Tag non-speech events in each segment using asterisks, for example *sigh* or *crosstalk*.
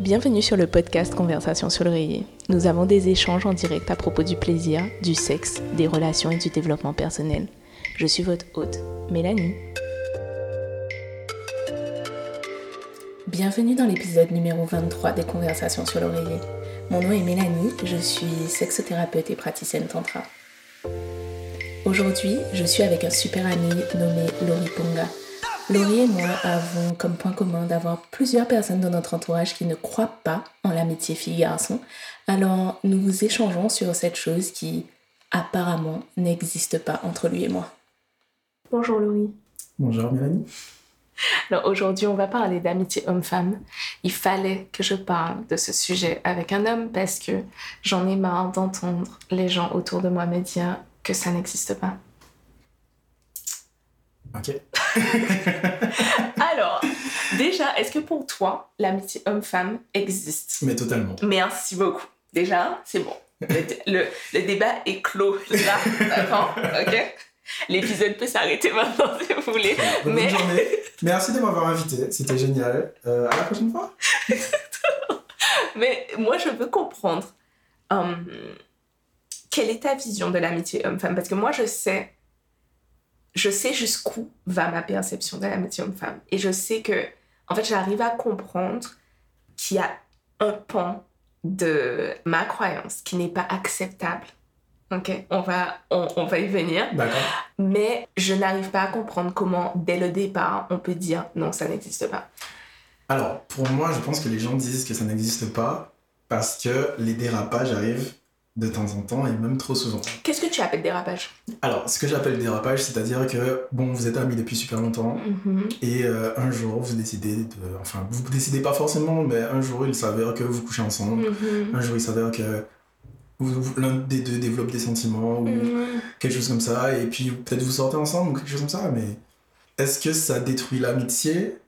Bienvenue sur le podcast Conversation sur l'oreiller. Nous avons des échanges en direct à propos du plaisir, du sexe, des relations et du développement personnel. Je suis votre hôte, Mélanie. Bienvenue dans l'épisode numéro 23 des Conversations sur l'oreiller. Mon nom est Mélanie, je suis sexothérapeute et praticienne tantra. Aujourd'hui, je suis avec un super ami nommé Lori Ponga. Laurie et moi avons comme point commun d'avoir plusieurs personnes dans notre entourage qui ne croient pas en l'amitié fille-garçon. Alors nous vous échangeons sur cette chose qui apparemment n'existe pas entre lui et moi. Bonjour Laurie. Bonjour Mélanie. Alors aujourd'hui on va parler d'amitié homme-femme. Il fallait que je parle de ce sujet avec un homme parce que j'en ai marre d'entendre les gens autour de moi me dire que ça n'existe pas. Ok. *laughs* Alors, déjà, est-ce que pour toi, l'amitié homme-femme existe? Mais totalement. Merci beaucoup. Déjà, c'est bon. Le, le, débat est clos là, d'accord Ok L'épisode peut s'arrêter maintenant si vous voulez. Bonne mais... journée. Merci de m'avoir invité. C'était génial. Euh, à la prochaine fois. mais moi, je veux comprendre hum, quelle est ta vision de l'amitié homme-femme? Parce que moi, je sais je sais jusqu'où va ma perception de l'amitié homme-femme. Et je sais que, en fait, j'arrive à comprendre qu'il y a un pan de ma croyance qui n'est pas acceptable. Ok, on va, on, va y venir. Mais je n'arrive pas à comprendre comment, dès le départ, on peut dire non, ça n'existe pas. Alors, pour moi, je pense que les gens disent que ça n'existe pas parce que les dérapages arrivent de temps en temps et même trop souvent. Qu'est-ce que tu appelles dérapage? Alors, ce que j'appelle dérapage, c'est-à-dire que, bon, vous êtes amis depuis super longtemps mhm. et euh, un jour, vous décidez de... Enfin, vous décidez pas forcément, mais un jour, il s'avère que vous couchez ensemble. Mhm. Un jour, il s'avère que l'un des deux développe des sentiments ou mhm. quelque chose comme ça. Et puis, peut-être vous sortez ensemble ou quelque chose comme ça, mais est-ce que ça détruit l'amitié?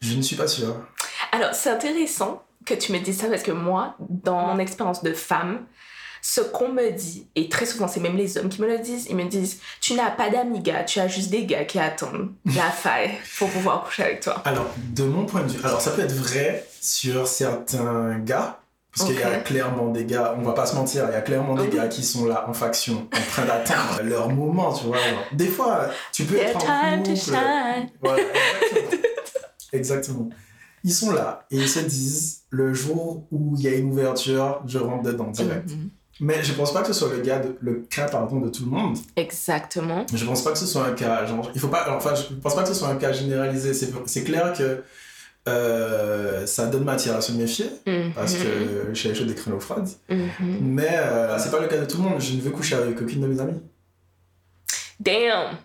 Je ne suis pas sûr. Alors, c'est intéressant que tu me dises ça parce que moi, dans mon expérience de femme, ce qu'on me dit, et très souvent c'est même les hommes qui me le disent, ils me disent Tu n'as pas d'amis gars, tu as juste des gars qui attendent la *laughs* faille pour pouvoir coucher avec toi. Alors, de mon point de vue, alors ça peut être vrai sur certains gars, parce qu'il y a clairement des gars, on va pas se mentir, il y a clairement des gars qui sont là en faction, en train d'atteindre *laughs* leur moment, tu vois. Des fois, tu peux être en couple. Voilà, exactement. exactement. Ils sont là et ils se disent le jour où il y a une ouverture, je rentre dedans direct. Mhm. Mais je pense pas que ce soit le, gars le cas pardon, de tout le monde. Exactement. Je pense pas que ce soit un cas. Genre, il faut pas, enfin, je pense pas que ce soit un cas généralisé. C'est clair que euh, ça donne matière à se méfier mm-hmm. parce que j'ai chaud des créneaux froides. Mm-hmm. Mais euh, c'est pas le cas de tout le monde. Je ne veux coucher avec aucune de mes amies. Damn!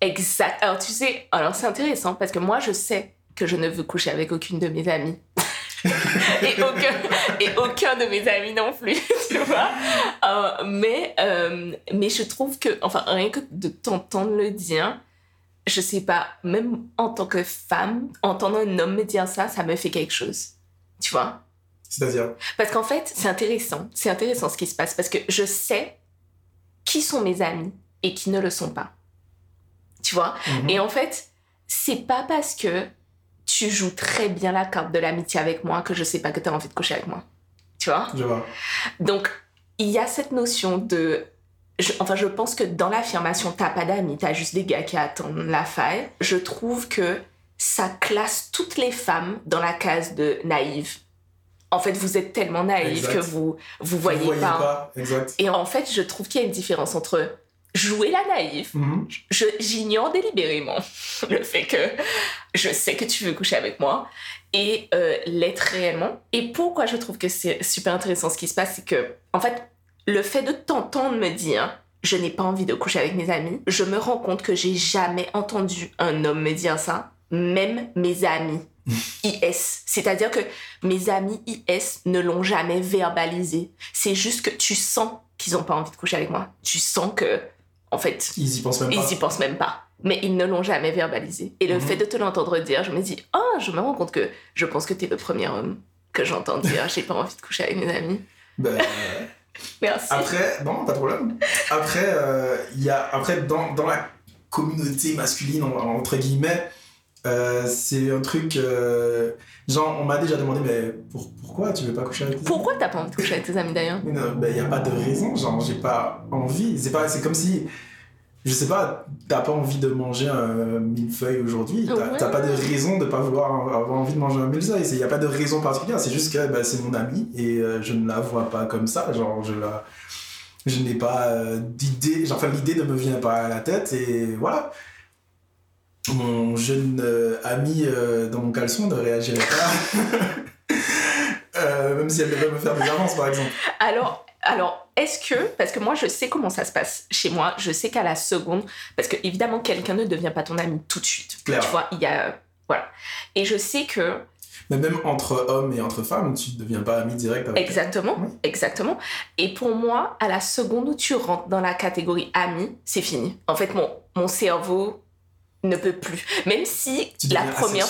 Exact. Alors, tu sais, alors c'est intéressant parce que moi, je sais que je ne veux coucher avec aucune de mes amies. *laughs* *laughs* et, aucun, et aucun de mes amis non plus, *laughs* tu vois. Euh, mais, euh, mais je trouve que, enfin, rien que de t'entendre le dire, je sais pas, même en tant que femme, entendre un homme me dire ça, ça me fait quelque chose. Tu vois C'est-à-dire? Parce qu'en fait, c'est intéressant. C'est intéressant ce qui se passe parce que je sais qui sont mes amis et qui ne le sont pas. Tu vois Mhm. Et en fait, c'est pas parce que tu joues très bien la carte de l'amitié avec moi que je sais pas que tu as envie de coucher avec moi. Tu vois? Je vois. Donc, il y a cette notion de. je- enfin, je pense que dans l'affirmation, t'as pas d'amis, t'as juste des gars qui attendent la faille. Je trouve que ça classe toutes les femmes dans la case de naïve. En fait, vous êtes tellement naïve Exact. que vous vous Vous voyez, voyez pas. pas. Exact. Et en fait, je trouve qu'il y a une différence entre jouer la naïve Mhm. je- j'ignore délibérément *laughs* le fait que je sais que tu veux coucher avec moi et euh, l'être réellement. Et pourquoi je trouve que c'est super intéressant ce qui se passe, c'est que, en fait, le fait de t'entendre me dire je n'ai pas envie de coucher avec mes amis, je me rends compte que j'ai jamais entendu un homme me dire ça, même mes amis. *laughs* IS. C'est-à-dire que mes amis IS ne l'ont jamais verbalisé. C'est juste que tu sens qu'ils n'ont pas envie de coucher avec moi. Tu sens que, en fait, Ils y pensent même pas. ils y pensent même pas. Mais ils ne l'ont jamais verbalisé. Et le Mhm. fait de te l'entendre dire, je me dis, oh, je me rends compte que je pense que tu es le premier homme que j'entends dire, j'ai pas envie de coucher avec mes amis. *laughs* Ben, *laughs* Merci. Après, non, pas de problème. Après, euh, y a, après dans, dans la communauté masculine, en- entre guillemets, Euh, c'est un truc. euh, genre, on m'a déjà demandé, mais pour- pourquoi tu veux pas coucher avec tes amis? Pourquoi t'as pas envie de coucher avec tes amis d'ailleurs? Mais non, ben, y a pas de raison. Genre, j'ai pas envie. C'est pas, c'est comme si. Je sais pas, t'as pas envie de manger un millefeuille aujourd'hui. T'as Ouais. t'as pas de raison de pas vouloir avoir envie de manger un millefeuille. Il y a pas de raison particulière. C'est juste que ben, c'est mon amie et euh, je ne la vois pas comme ça. Genre, je la. Je n'ai pas d'idée. Genre, enfin, l'idée ne me vient pas à la tête et voilà. Mon jeune euh, ami euh, dans mon caleçon ne réagirait pas. *laughs* Euh, même si elle devait me faire des avances, par exemple. Alors, alors est-ce que, parce que moi je sais comment ça se passe chez moi, je sais qu'à la seconde, parce que évidemment quelqu'un ne devient pas ton ami tout de suite. Tu vois, il y a. Voilà. Et je sais que, Mais même entre hommes et entre femmes, tu ne deviens pas ami direct avec exactement, Oui. exactement. Et pour moi, à la seconde où tu rentres dans la catégorie ami, c'est fini. En fait, mon, mon cerveau ne peut plus. Même si Tu la première.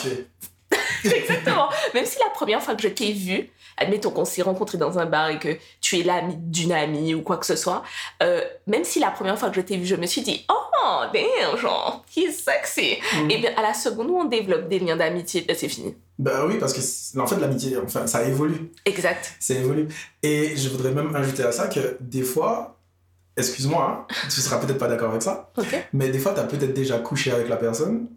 *laughs* Exactement. Même si la première fois que je t'ai vu, admettons qu'on s'est rencontrés dans un bar et que tu es l'ami d'une amie ou quoi que ce soit, euh, même si la première fois que je t'ai vu, je me suis dit, oh, damn, genre, he's sexy. Mm. Et bien, à la seconde où on développe des liens d'amitié, ben, c'est fini. Bah oui, parce que en fait, l'amitié, enfin, ça évolue. Exact. Ça évolue. Et je voudrais même ajouter à ça que des fois, excuse-moi, hein, *laughs* tu seras peut-être pas d'accord avec ça, mais des fois, tu as peut-être déjà couché avec la personne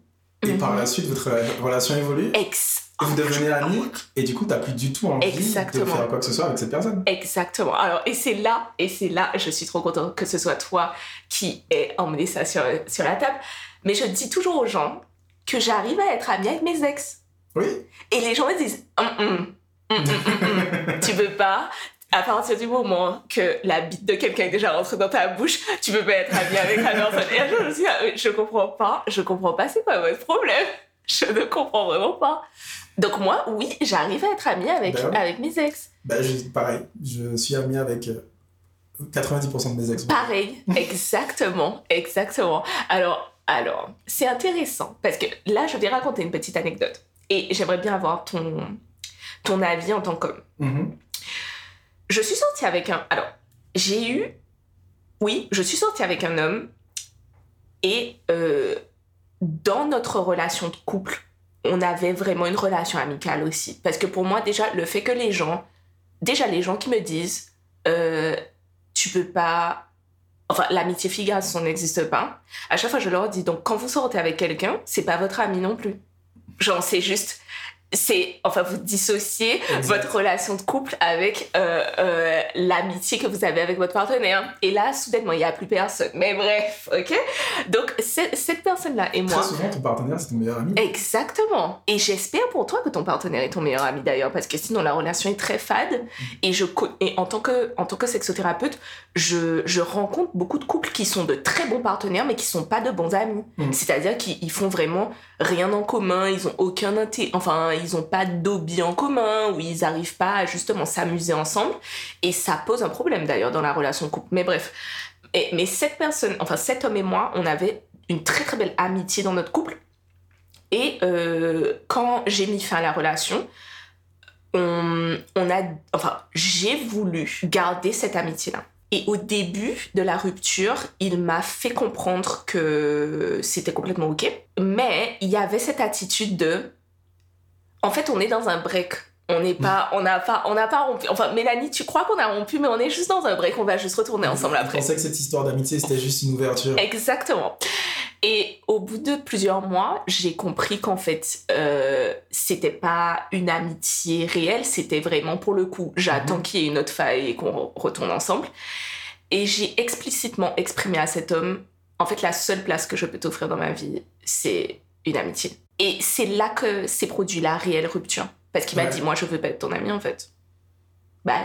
et par Mhm. la suite, votre relation évolue. Ex. Vous devenez amis, et du coup, t'as plus du tout envie Exactement. de faire quoi que ce soit avec cette personne. Exactement. Alors, et c'est là, et c'est là, je suis trop contente que ce soit toi qui ait emmené ça sur, sur la table. Mais je dis toujours aux gens que j'arrive à être amie avec mes ex. Oui. Et les gens me disent, hum, hum. *laughs* tu peux pas? À partir du moment que la bite de quelqu'un est déjà rentrée dans ta bouche, tu peux pas être amie avec la personne. Et je me suis dit, ah, je comprends pas, je comprends pas, c'est quoi votre problème? Je ne comprends vraiment pas. Donc moi, oui, j'arrive à être amie avec, Ben avec mes ex. Bah, je- pareil, je suis ami avec euh, 90% de mes ex. Pareil, exactement, exactement. Alors, alors, c'est intéressant parce que là, je vais raconter une petite anecdote et j'aimerais bien avoir ton, ton avis en tant qu'homme. Mhm. Je suis sortie avec un. Alors, j'ai eu. Oui, je suis sortie avec un homme et euh, dans notre relation de couple, on avait vraiment une relation amicale aussi. Parce que pour moi, déjà, le fait que les gens. Déjà, les gens qui me disent. euh, tu peux pas. Enfin, l'amitié fille-garçon n'existe pas. À chaque fois, je leur dis donc, quand vous sortez avec quelqu'un, c'est pas votre ami non plus. Genre, c'est juste. C'est. Enfin, vous dissociez votre relation de couple avec euh, euh, l'amitié que vous avez avec votre partenaire. Et là, soudainement, il n'y a plus personne. Mais bref, ok Donc, c'est- cette personne-là et moi. Très souvent, ton partenaire, c'est ton meilleur ami. Exactement. Et j'espère pour toi que ton partenaire est ton meilleur ami d'ailleurs, parce que sinon la relation est très fade. Et, je, et en, tant que, en tant que sexothérapeute, je, je rencontre beaucoup de couples qui sont de très bons partenaires, mais qui sont pas de bons amis. Mm. C'est-à-dire qu'ils ils font vraiment rien en commun, ils ont aucun intérêt, enfin, ils ont pas d'hobby en commun, ou ils arrivent pas à justement s'amuser ensemble. Et ça pose un problème d'ailleurs dans la relation couple. Mais bref. Mais cette personne, enfin cet homme et moi, on avait une très très belle amitié dans notre couple. Et euh, quand j'ai mis fin à la relation, on, on a, enfin, j'ai voulu garder cette amitié-là. Et au début de la rupture, il m'a fait comprendre que c'était complètement ok. Mais il y avait cette attitude de, en fait, on est dans un break. On n'est pas, on n'a pas, on n'a pas rompu. Enfin, Mélanie, tu crois qu'on a rompu, mais on est juste dans un break. On va juste retourner ensemble Je après. pensais que cette histoire d'amitié, c'était juste une ouverture. Exactement. Et au bout de plusieurs mois, j'ai compris qu'en fait, euh, c'était pas une amitié réelle, c'était vraiment pour le coup, j'attends Mhm. qu'il y ait une autre faille et qu'on re- retourne ensemble. Et j'ai explicitement exprimé à cet homme, en fait, la seule place que je peux t'offrir dans ma vie, c'est une amitié. Et c'est là que s'est produit la réelle rupture. Parce qu'il m'a dit, moi, je veux pas être ton ami, en fait. Bah,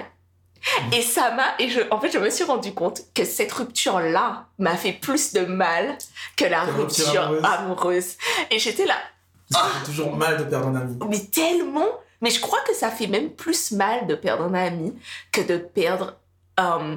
et ça m'a. Et je, en fait, je me suis rendu compte que cette rupture-là m'a fait plus de mal que la rupture rupture amoureuse. amoureuse. Et j'étais là, Ça fait toujours mal de perdre un ami. mais tellement. Mais je crois que ça fait même plus mal de perdre un ami que de perdre euh,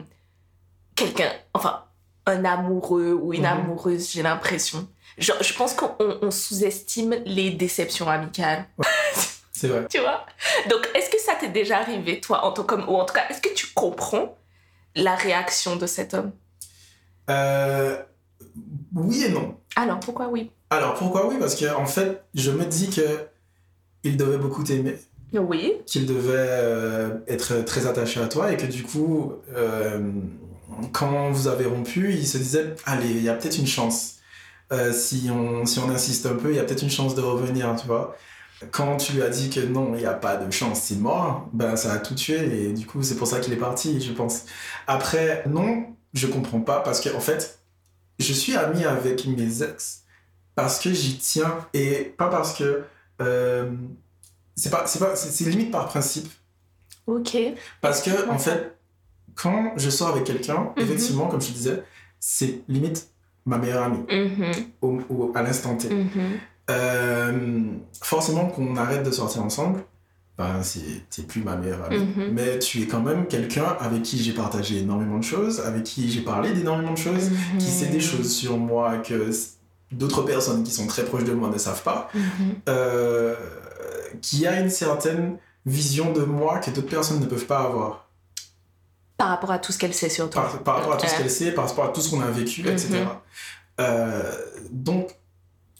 quelqu'un. Enfin, un amoureux ou une Mhm. amoureuse, j'ai l'impression. Genre, je pense qu'on on- on sous-estime les déceptions amicales. *laughs* C'est vrai. Tu vois? Donc, est-ce que ça t'est déjà arrivé, toi, en tant qu'homme? Ou en tout cas, est-ce que tu comprends la réaction de cet homme? Euh, oui et non. Alors, pourquoi oui? Alors pourquoi oui? Parce que en fait, je me dis que il devait beaucoup t'aimer. Oui. Qu'il devait euh, être très attaché à toi et que du coup, euh, quand vous avez rompu, il se disait allez, il y a peut-être une chance. Euh, si, on, si on insiste un peu, il y a peut-être une chance de revenir, tu vois. Quand tu lui as dit que non, il n'y a pas de chance, c'est mort, ben ça a tout tué et du coup, c'est pour ça qu'il est parti, je pense. Après, non, je comprends pas parce qu'en en fait, je suis ami avec mes ex parce que j'y tiens et pas parce que euh, c'est pas c'est pas c'est limite par principe. Ok. Parce que en fait, quand je sors avec quelqu'un, mhm. effectivement, comme je disais, c'est limite ma meilleure amie mhm. à l'instant T. Mhm. Euh, forcément qu'on arrête de sortir ensemble, ben c'est plus ma meilleure amie. Mais tu es quand même quelqu'un avec qui j'ai partagé énormément de choses, avec qui j'ai parlé d'énormément de choses, qui sait des choses sur moi que d'autres personnes qui sont très proches de moi ne savent pas, euh, qui a une certaine vision de moi que d'autres personnes ne peuvent pas avoir. Par rapport à tout ce qu'elle sait sur toi. Par, rapport à tout ce qu'elle sait, par rapport à tout ce qu'on a vécu, etc. Mhm. Euh, donc,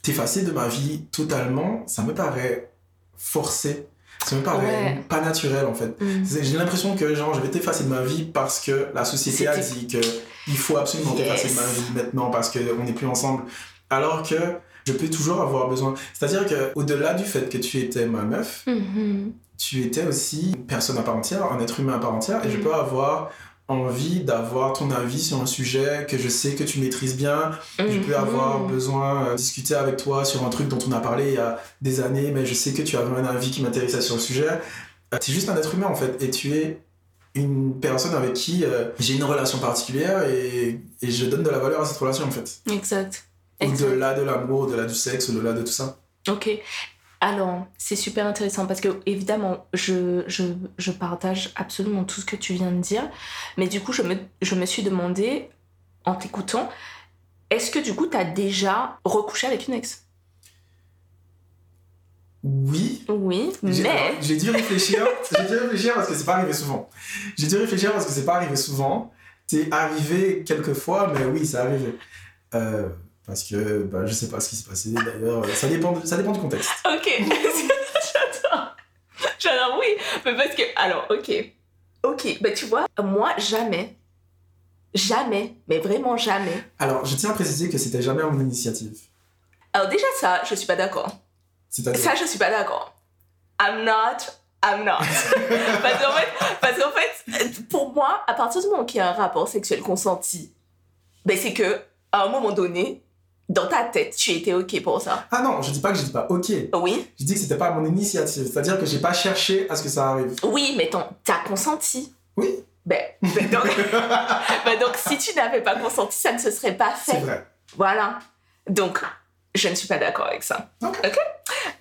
t'effacer de ma vie totalement, ça me paraît forcé. Ça me paraît pas naturel en fait. Mhm. J'ai l'impression que genre je vais t'effacer de ma vie parce que la société a dit que il faut absolument t'effacer de ma vie maintenant parce qu'on n'est plus ensemble. Alors que je peux toujours avoir besoin. C'est-à-dire que au-delà du fait que tu étais ma meuf, mm-hmm. Tu étais aussi une personne à part entière, un être humain à part entière, et je mm. peux avoir envie d'avoir ton avis sur un sujet que je sais que tu maîtrises bien. Je peux avoir mm-hmm. besoin de discuter avec toi sur un truc dont on a parlé il y a des années, mais je sais que tu avais un avis qui m'intéressait sur le sujet. Euh, tu es juste un être humain en fait, et tu es une personne avec qui euh, j'ai une relation particulière et, et je donne de la valeur à cette relation en fait. Exact. Au-delà de l'amour, au-delà du sexe, au-delà de tout ça. Ok. Alors, c'est super intéressant parce que, évidemment, je, je, je, partage absolument tout ce que tu viens de dire. Mais du coup, je me, je me suis demandé, en t'écoutant, est-ce que du coup, tu as déjà recouché avec une ex? Oui. Oui, mais. J'ai dû réfléchir. *laughs* j'ai dû réfléchir parce que c'est pas arrivé souvent. J'ai dû réfléchir parce que c'est pas arrivé souvent. C'est arrivé quelques fois, mais oui, ça arrivé. Euh, parce que bah, je sais pas ce qui s'est passé d'ailleurs. Ça dépend, ça dépend du contexte. *laughs* Ok, j'adore. *laughs* J'adore, oui. Mais parce que, alors, ok. Ok, bah tu vois, moi, jamais. Jamais, mais vraiment jamais. Alors, je tiens à préciser que c'était jamais mon initiative. Alors, déjà, ça, je suis pas d'accord. Ça, je suis pas d'accord. I'm not I'm not. *laughs* parce qu'en fait, parce qu'en fait, pour moi, à partir du moment qu'il y a un rapport sexuel consenti, ben c'est que à un moment donné, dans ta tête, tu étais OK pour ça? Ah non, je dis pas que j'étais pas OK. Oui. Je dis que c'était pas mon initiative. C'est-à-dire que j'ai pas cherché à ce que ça arrive. Oui, mais t'as consenti. Oui. Ben, ben donc, *laughs* ben donc, si tu n'avais pas consenti, ça ne se serait pas fait. C'est vrai. Voilà. Donc, je ne suis pas d'accord avec ça. OK.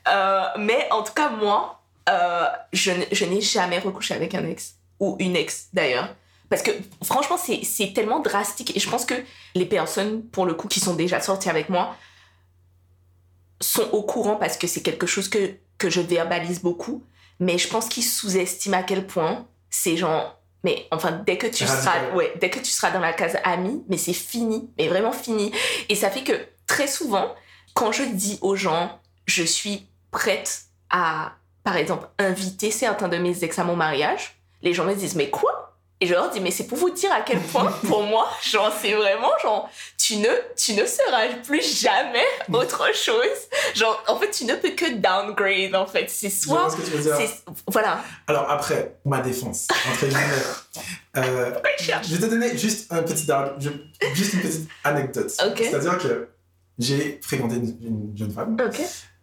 Euh, mais en tout cas, moi, euh, je, je n'ai jamais recouché avec un ex. Ou une ex, d'ailleurs. Parce que franchement, c'est tellement drastique. Et je pense que les personnes, pour le coup, qui sont déjà sorties avec moi, sont au courant parce que c'est quelque chose que, que je verbalise beaucoup. Mais je pense qu'ils sous-estiment à quel point c'est genre. Mais enfin, dès que tu seras, ouais, dès que tu seras dans la case ami, mais c'est fini, mais vraiment fini. Et ça fait que très souvent, quand je dis aux gens, je suis prête à, par exemple, inviter certains de mes ex à mon mariage, les gens me disent, mais quoi? Et je leur dis, mais c'est pour vous dire à quel point, *laughs* pour moi, genre, c'est vraiment, genre, tu ne, tu ne seras plus jamais *laughs* autre chose. Genre, en fait, tu ne peux que downgrade, en fait. C'est soit. ce que tu veux dire. Voilà. Alors, après, ma défense, entre guillemets. *laughs* euh, je vais te donner juste, un petit, juste une petite anecdote. C'est-à-dire que j'ai fréquenté une, jeune femme.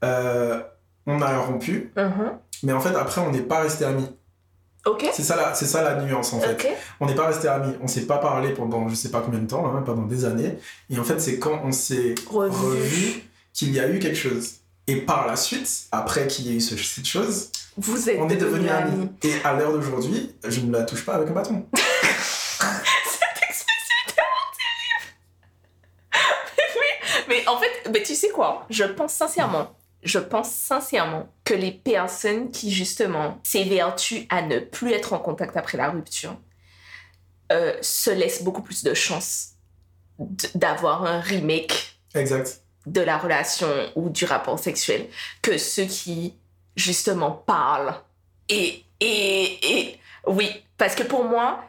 Euh, on a rompu. Uh-huh. Mais en fait, après, on n'est pas resté amis. C'est ça, la, c'est ça la nuance en fait. On n'est pas resté amis, on s'est pas parlé pendant je sais pas combien de temps, hein, pendant des années. Et en fait, c'est quand on s'est revu, qu'il y a eu quelque chose. Et par la suite, après qu'il y ait eu cette chose, Vous êtes on est devenus amis. Et à l'heure d'aujourd'hui, je ne la touche pas avec un bâton. *laughs* Cette expression est tellement terrible. mais oui, mais en fait, mais tu sais quoi? Je pense sincèrement je pense sincèrement que les personnes qui justement s'évertuent à ne plus être en contact après la rupture euh, se laissent beaucoup plus de chances d'avoir un remake. Exact. de la relation ou du rapport sexuel que ceux qui, justement, parlent. Et, et, et oui, parce que pour moi,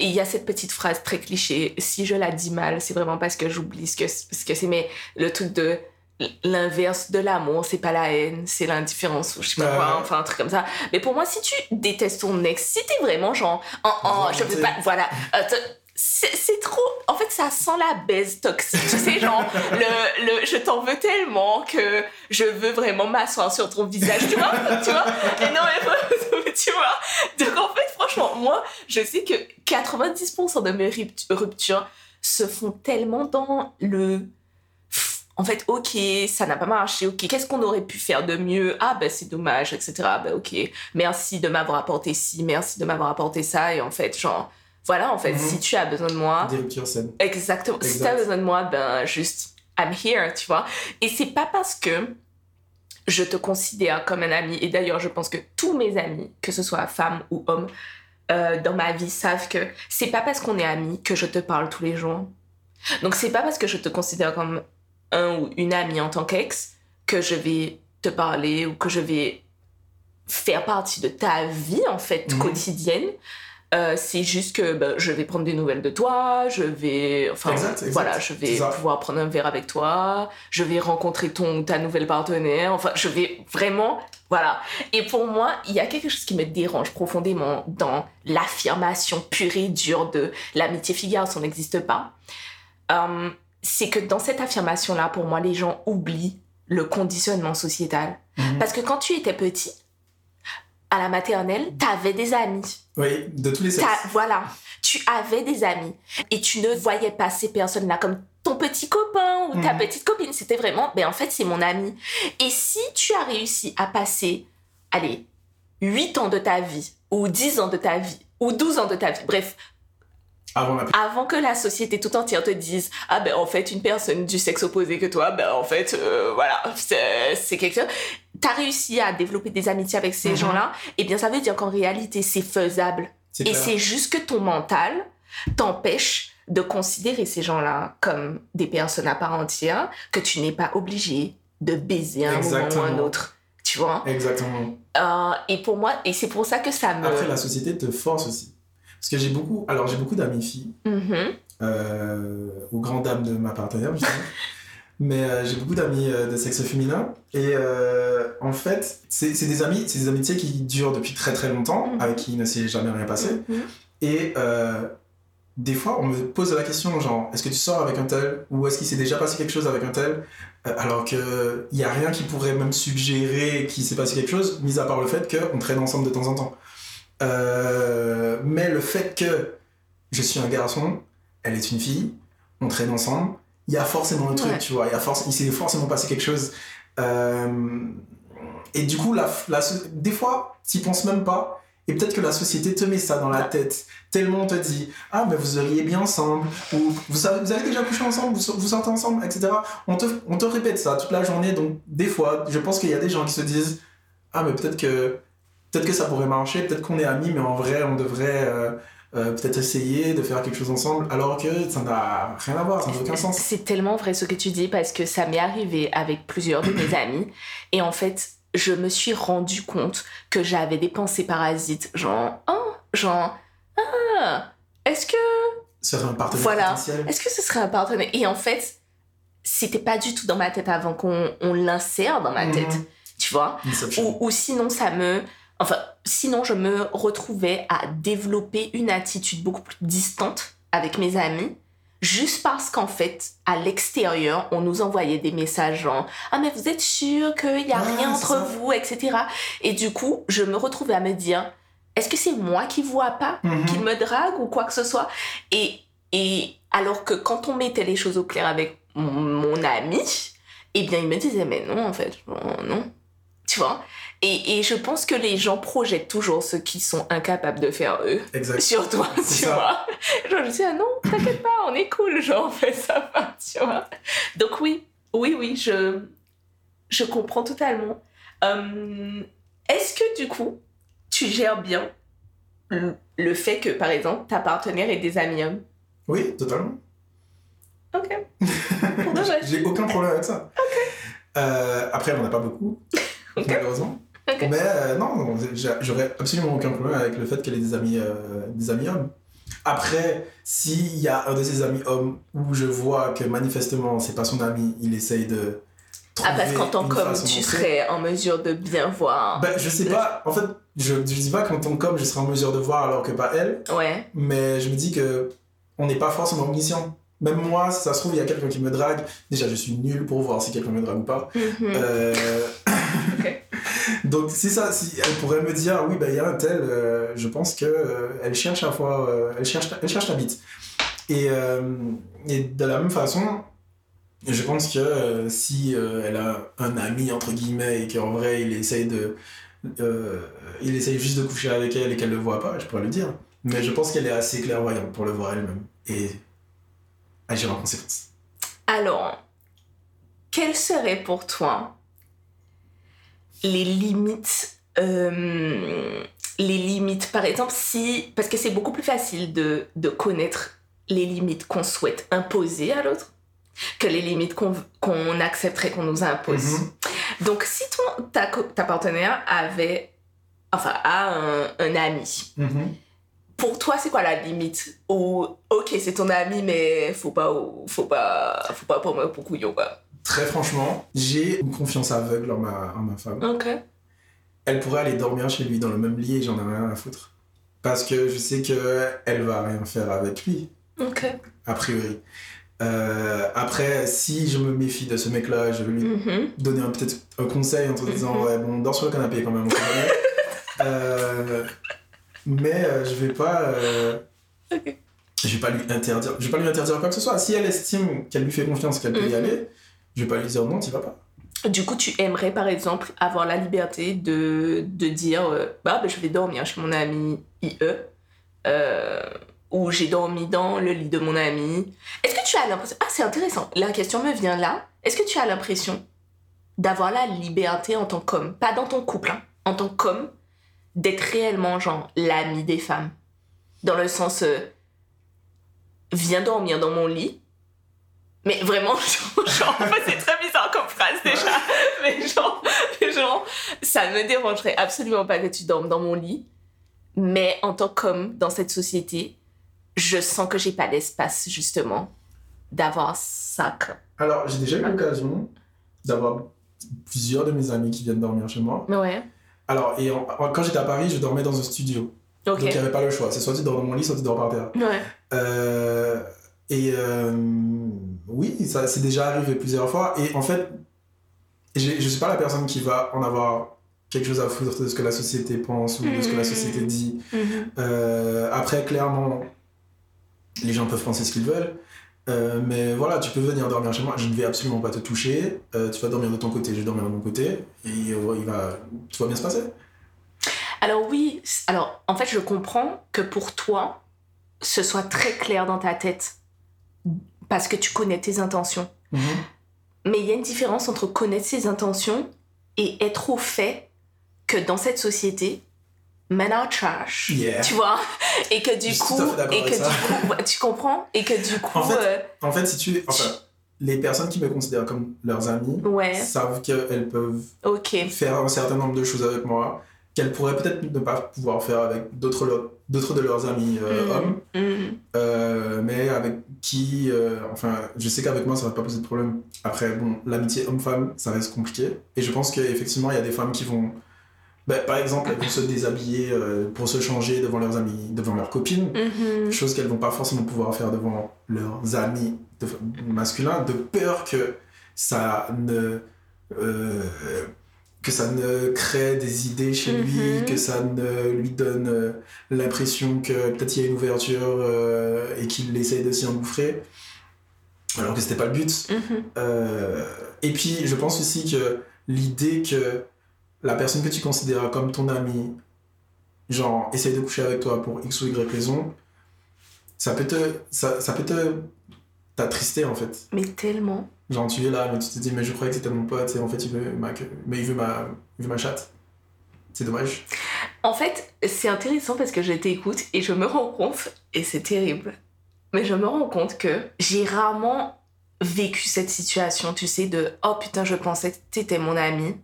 il y a cette petite phrase très cliché, si je la dis mal, c'est vraiment parce que j'oublie ce que, ce que c'est, mais le truc de l'inverse de l'amour, c'est pas la haine, c'est l'indifférence ou je sais pas quoi, enfin un truc comme ça. Mais pour moi, si tu détestes ton ex, si t'es vraiment genre, oh, oh, je veux pas, voilà, euh, c'est trop. En fait, ça sent la baise toxique. Tu sais, genre, le, le je t'en veux tellement que je veux vraiment m'asseoir sur ton visage, tu vois Tu vois Et non, *laughs* mais tu vois Donc, en fait, franchement, moi, je sais que 90% de mes ruptures se font tellement dans le. En fait, ok, ça n'a pas marché, ok, qu'est-ce qu'on aurait pu faire de mieux? Ah, ben c'est dommage, etc. Ben ok, merci de m'avoir apporté ci, merci de m'avoir apporté ça, et en fait, genre voilà, en fait, si mhm. tu as besoin de moi. Des ruptures saines. Exactement. Si tu as besoin de moi, ben, juste, I'm here, tu vois. Et c'est pas parce que je te considère comme un ami, et d'ailleurs, je pense que tous mes amis, que ce soit femmes ou hommes, euh, dans ma vie savent que c'est pas parce qu'on est amis que je te parle tous les jours. Donc, c'est pas parce que je te considère comme un ou une amie en tant qu'ex que je vais te parler ou que je vais faire partie de ta vie, en fait, mhm. quotidienne. Euh, c'est juste que ben, je vais prendre des nouvelles de toi, je vais, enfin, voilà, je vais pouvoir prendre un verre avec toi, je vais rencontrer ton ta nouvelle partenaire, enfin, je vais vraiment, voilà. Et pour moi, il y a quelque chose qui me dérange profondément dans l'affirmation pure et dure de l'amitié fille ça n'existe pas. Euh, c'est que dans cette affirmation-là, pour moi, les gens oublient le conditionnement sociétal. Mhm. Parce que quand tu étais petit, à la maternelle, t'avais des amis. Oui, de tous les sexes. Voilà, tu avais des amis et tu ne voyais pas ces personnes-là comme ton petit copain ou ta mhm. petite copine. C'était vraiment, ben en fait, c'est mon ami. Et si tu as réussi à passer, allez, 8 ans de ta vie, ou 10 ans de ta vie, ou 12 ans de ta vie, bref, avant, que la société tout entière te dise ah ben en fait une personne du sexe opposé que toi ben en fait euh, voilà c'est quelque chose. T'as réussi à développer des amitiés avec ces mhm. gens-là et eh bien ça veut dire qu'en réalité c'est faisable. Et c'est juste que ton mental t'empêche de considérer ces gens-là comme des personnes à part entière que tu n'es pas obligé de baiser un moment ou un autre. Tu vois? Exactement. Euh, et pour moi et c'est pour ça que ça me après la société te force aussi parce que j'ai beaucoup, alors j'ai beaucoup d'amis filles, euh, aux grandes dames de ma partenaire, justement. *laughs* Mais euh, j'ai beaucoup d'amis euh, de sexe féminin. Et en fait, c'est des amis, c'est des amitiés qui durent depuis très très longtemps, mm-hmm. avec qui il ne s'est jamais rien passé. Mm-hmm. Et des fois, on me pose la question, genre, est-ce que tu sors avec un tel? Ou est-ce qu'il s'est déjà passé quelque chose avec un tel? Alors qu'il n'y a rien qui pourrait même suggérer qu'il s'est passé quelque chose, mis à part le fait qu'on traîne ensemble de temps en temps. Euh, mais le fait que je suis un garçon, elle est une fille, on traîne ensemble, il y a forcément un truc, tu vois, il, y a il s'est forcément passé quelque chose. Euh, et du coup, la, des fois, tu penses même pas. Et peut-être que la société te met ça dans la tête. Tellement on te dit Ah, mais vous auriez bien ensemble. Ou vous avez, vous avez déjà couché ensemble, vous, vous, sortez ensemble, etc. On te, on te répète ça toute la journée. Donc, des fois, je pense qu'il y a des gens qui se disent Ah, mais peut-être que peut-être que ça pourrait marcher, peut-être qu'on est amis, mais en vrai, on devrait euh, euh, peut-être essayer de faire quelque chose ensemble, alors que ça n'a rien à voir, ça n'a aucun sens. C'est tellement vrai ce que tu dis, parce que ça m'est arrivé avec plusieurs de mes amis, et en fait, je me suis rendu compte que j'avais des pensées parasites, genre, oh, genre, ah, est-ce que... Ce serait un partenaire voilà. Est-ce que ce serait un partenaire? Et en fait, c'était pas du tout dans ma tête avant qu'on l'insère dans ma mhm. tête, tu vois? Ou, ou sinon, ça me Enfin, sinon, je me retrouvais à développer une attitude beaucoup plus distante avec mes amis, juste parce qu'en fait, à l'extérieur, on nous envoyait des messages genre Ah, mais vous êtes sûr qu'il n'y a rien entre vous, etc. Et du coup, je me retrouvais à me dire Est-ce que c'est moi qui vois pas, mhm. qui me drague ou quoi que ce soit? Et, et alors que quand on mettait les choses au clair avec mon, mon ami, eh bien, il me disait Mais non, en fait, non. Tu vois? Et, et, je pense que les gens projettent toujours ce qu'ils sont incapables de faire eux sur toi, tu vois. Genre, je dis, ah non, t'inquiète pas, on est cool, genre, on fait ça, *laughs* tu vois. Donc oui, oui, oui, je, je comprends totalement. Euh, est-ce que du coup, tu gères bien le, fait que, par exemple, ta partenaire ait des amis hommes? Oui, totalement. Ok. *laughs* J'ai aucun problème avec ça. Euh, après, on n'en a pas beaucoup, *laughs* malheureusement. *laughs* Mais euh, non, j'aurais absolument aucun problème avec le fait qu'elle ait des amis, euh, des amis hommes. Après, s'il y a un de ses amis hommes où je vois que manifestement c'est pas son ami, il essaye de. Ah, parce qu'en tant qu'homme, tu serais en mesure de bien voir. Ben, je sais pas, en fait, je, je dis pas qu'en tant qu'homme je serais en mesure de voir alors que pas elle, Ouais. mais je me dis que on n'est pas forcément omniscient. Même moi, si ça se trouve, il y a quelqu'un qui me drague. Déjà, je suis nul pour voir si quelqu'un me drague ou pas. Mhm. Euh. Donc, si, ça, si elle pourrait me dire, oui, ben, il y a un tel, euh, je pense que euh, elle cherche à fois, euh, elle, cherche, elle cherche la bite. Et, de la même façon, je pense que si elle a un ami, entre guillemets, et qu'en vrai, il essaye de. il essaye juste de coucher avec elle et qu'elle le voit pas, je pourrais le dire. Mais je pense qu'elle est assez clairvoyante pour le voir elle-même. Et agir en conséquence. Alors, quelles seraient pour toi les limites euh, les limites, par exemple, si... Parce que c'est beaucoup plus facile de, de connaître les limites qu'on souhaite imposer à l'autre que les limites qu'on qu'on accepterait qu'on nous impose. Mhm. Donc, si ton, ta, ta partenaire avait... Enfin, a un, un ami, Mhm. pour toi, c'est quoi la limite? Ou, ok, c'est ton ami, mais faut pas, faut pas, faut pas pour moi pour couillon, quoi. Très franchement, j'ai une confiance aveugle en ma, en ma femme. Ok. Elle pourrait aller dormir chez lui dans le même lit et j'en ai rien à foutre. Parce que je sais que elle va rien faire avec lui, Ok. a priori. Euh, après, si je me méfie de ce mec-là, je vais lui Mhm. donner peut-être un conseil en te disant Mhm. ouais bon dors sur le canapé quand même. *laughs* Euh, mais euh, je vais pas je vais pas lui interdire je vais pas lui interdire quoi que ce soit si elle estime qu'elle lui fait confiance qu'elle peut y Mhm. aller je vais pas lui dire non tu vas pas Du coup, tu aimerais, par exemple, avoir la liberté de, de dire euh, bah, ben, je vais dormir chez mon ami IE, euh, ou j'ai dormi dans le lit de mon ami. Est-ce que tu as l'impression. Ah, c'est intéressant. La question me vient là. Est-ce que tu as l'impression d'avoir la liberté en tant qu'homme, pas dans ton couple, hein, en tant qu'homme, d'être réellement, genre, l'ami des femmes? Dans le sens. euh, viens dormir dans mon lit. Mais vraiment, *laughs* genre, genre, en fait, c'est très bizarre comme phrase déjà. Mais genre, genre, ça me dérangerait absolument pas que tu dormes dans mon lit. Mais en tant qu'homme dans cette société, je sens que j'ai pas l'espace, justement, d'avoir ça. alors j'ai déjà eu l'occasion d'avoir plusieurs de mes amis qui viennent dormir chez moi. Ouais, alors et en- en- quand j'étais à Paris je dormais dans un studio. Donc il n'y avait pas le choix. C'est soit tu dors dans mon lit soit tu dors par terre. Ouais, Euh, et euh, oui, ça c'est déjà arrivé plusieurs fois. Et en fait, je suis pas la personne qui va en avoir quelque chose à foutre de ce que la société pense ou de ce que la Mhm. société dit. Mhm. Euh, après, clairement, les gens peuvent penser ce qu'ils veulent. Euh, mais voilà, tu peux venir dormir chez moi. Je ne vais absolument pas te toucher. Euh, tu vas dormir de ton côté, je vais dormir de mon côté. Et il va, tout va bien se passer. Alors oui, alors en fait je comprends que pour toi, ce soit très clair dans ta tête parce que tu connais tes intentions. Mhm. Mais il y a une différence entre connaître ses intentions et être au fait que dans cette société, men are trash. Yeah. Tu vois? Et que du coup, et que du coup, *laughs* tu comprends? Et que du coup, En fait, euh, En fait, si tu. Enfin, les personnes qui me considèrent comme leurs amis ouais, savent qu'elles peuvent faire un certain nombre de choses avec moi qu'elles pourraient peut-être ne pas pouvoir faire avec d'autres de leurs amis euh, Mhm. hommes, Mhm. euh, mais avec qui, euh, enfin, je sais qu'avec moi ça va pas poser de problème. Après, bon, l'amitié homme-femme, ça reste compliqué, et je pense qu'effectivement il y a des femmes qui vont, ben, par exemple, elles vont se déshabiller euh, pour se changer devant leurs amis, devant leurs copines, Mhm. chose qu'elles vont pas forcément pouvoir faire devant leurs amis de- masculins, de peur que ça ne euh, que ça ne crée des idées chez lui, Mhm. que ça ne lui donne euh, l'impression que peut-être il y a une ouverture euh, et qu'il essaye de s'y engouffrer, alors que c'était pas le but. Mhm. Euh, et puis, je pense aussi que l'idée que la personne que tu considères comme ton ami, genre, essaye de coucher avec toi pour X ou Y raison, ça peut te. Ça, ça peut te. T'attrister en fait. Mais tellement. Genre, tu es là, mais tu te dis, mais je croyais que c'était mon pote, et en fait, il veut ma, mais il veut ma, il veut ma chatte. C'est dommage. En fait, c'est intéressant parce que je t'écoute et je me rends compte, et c'est terrible, mais je me rends compte que j'ai rarement vécu cette situation, tu sais, de oh putain, je pensais que t'étais mon ami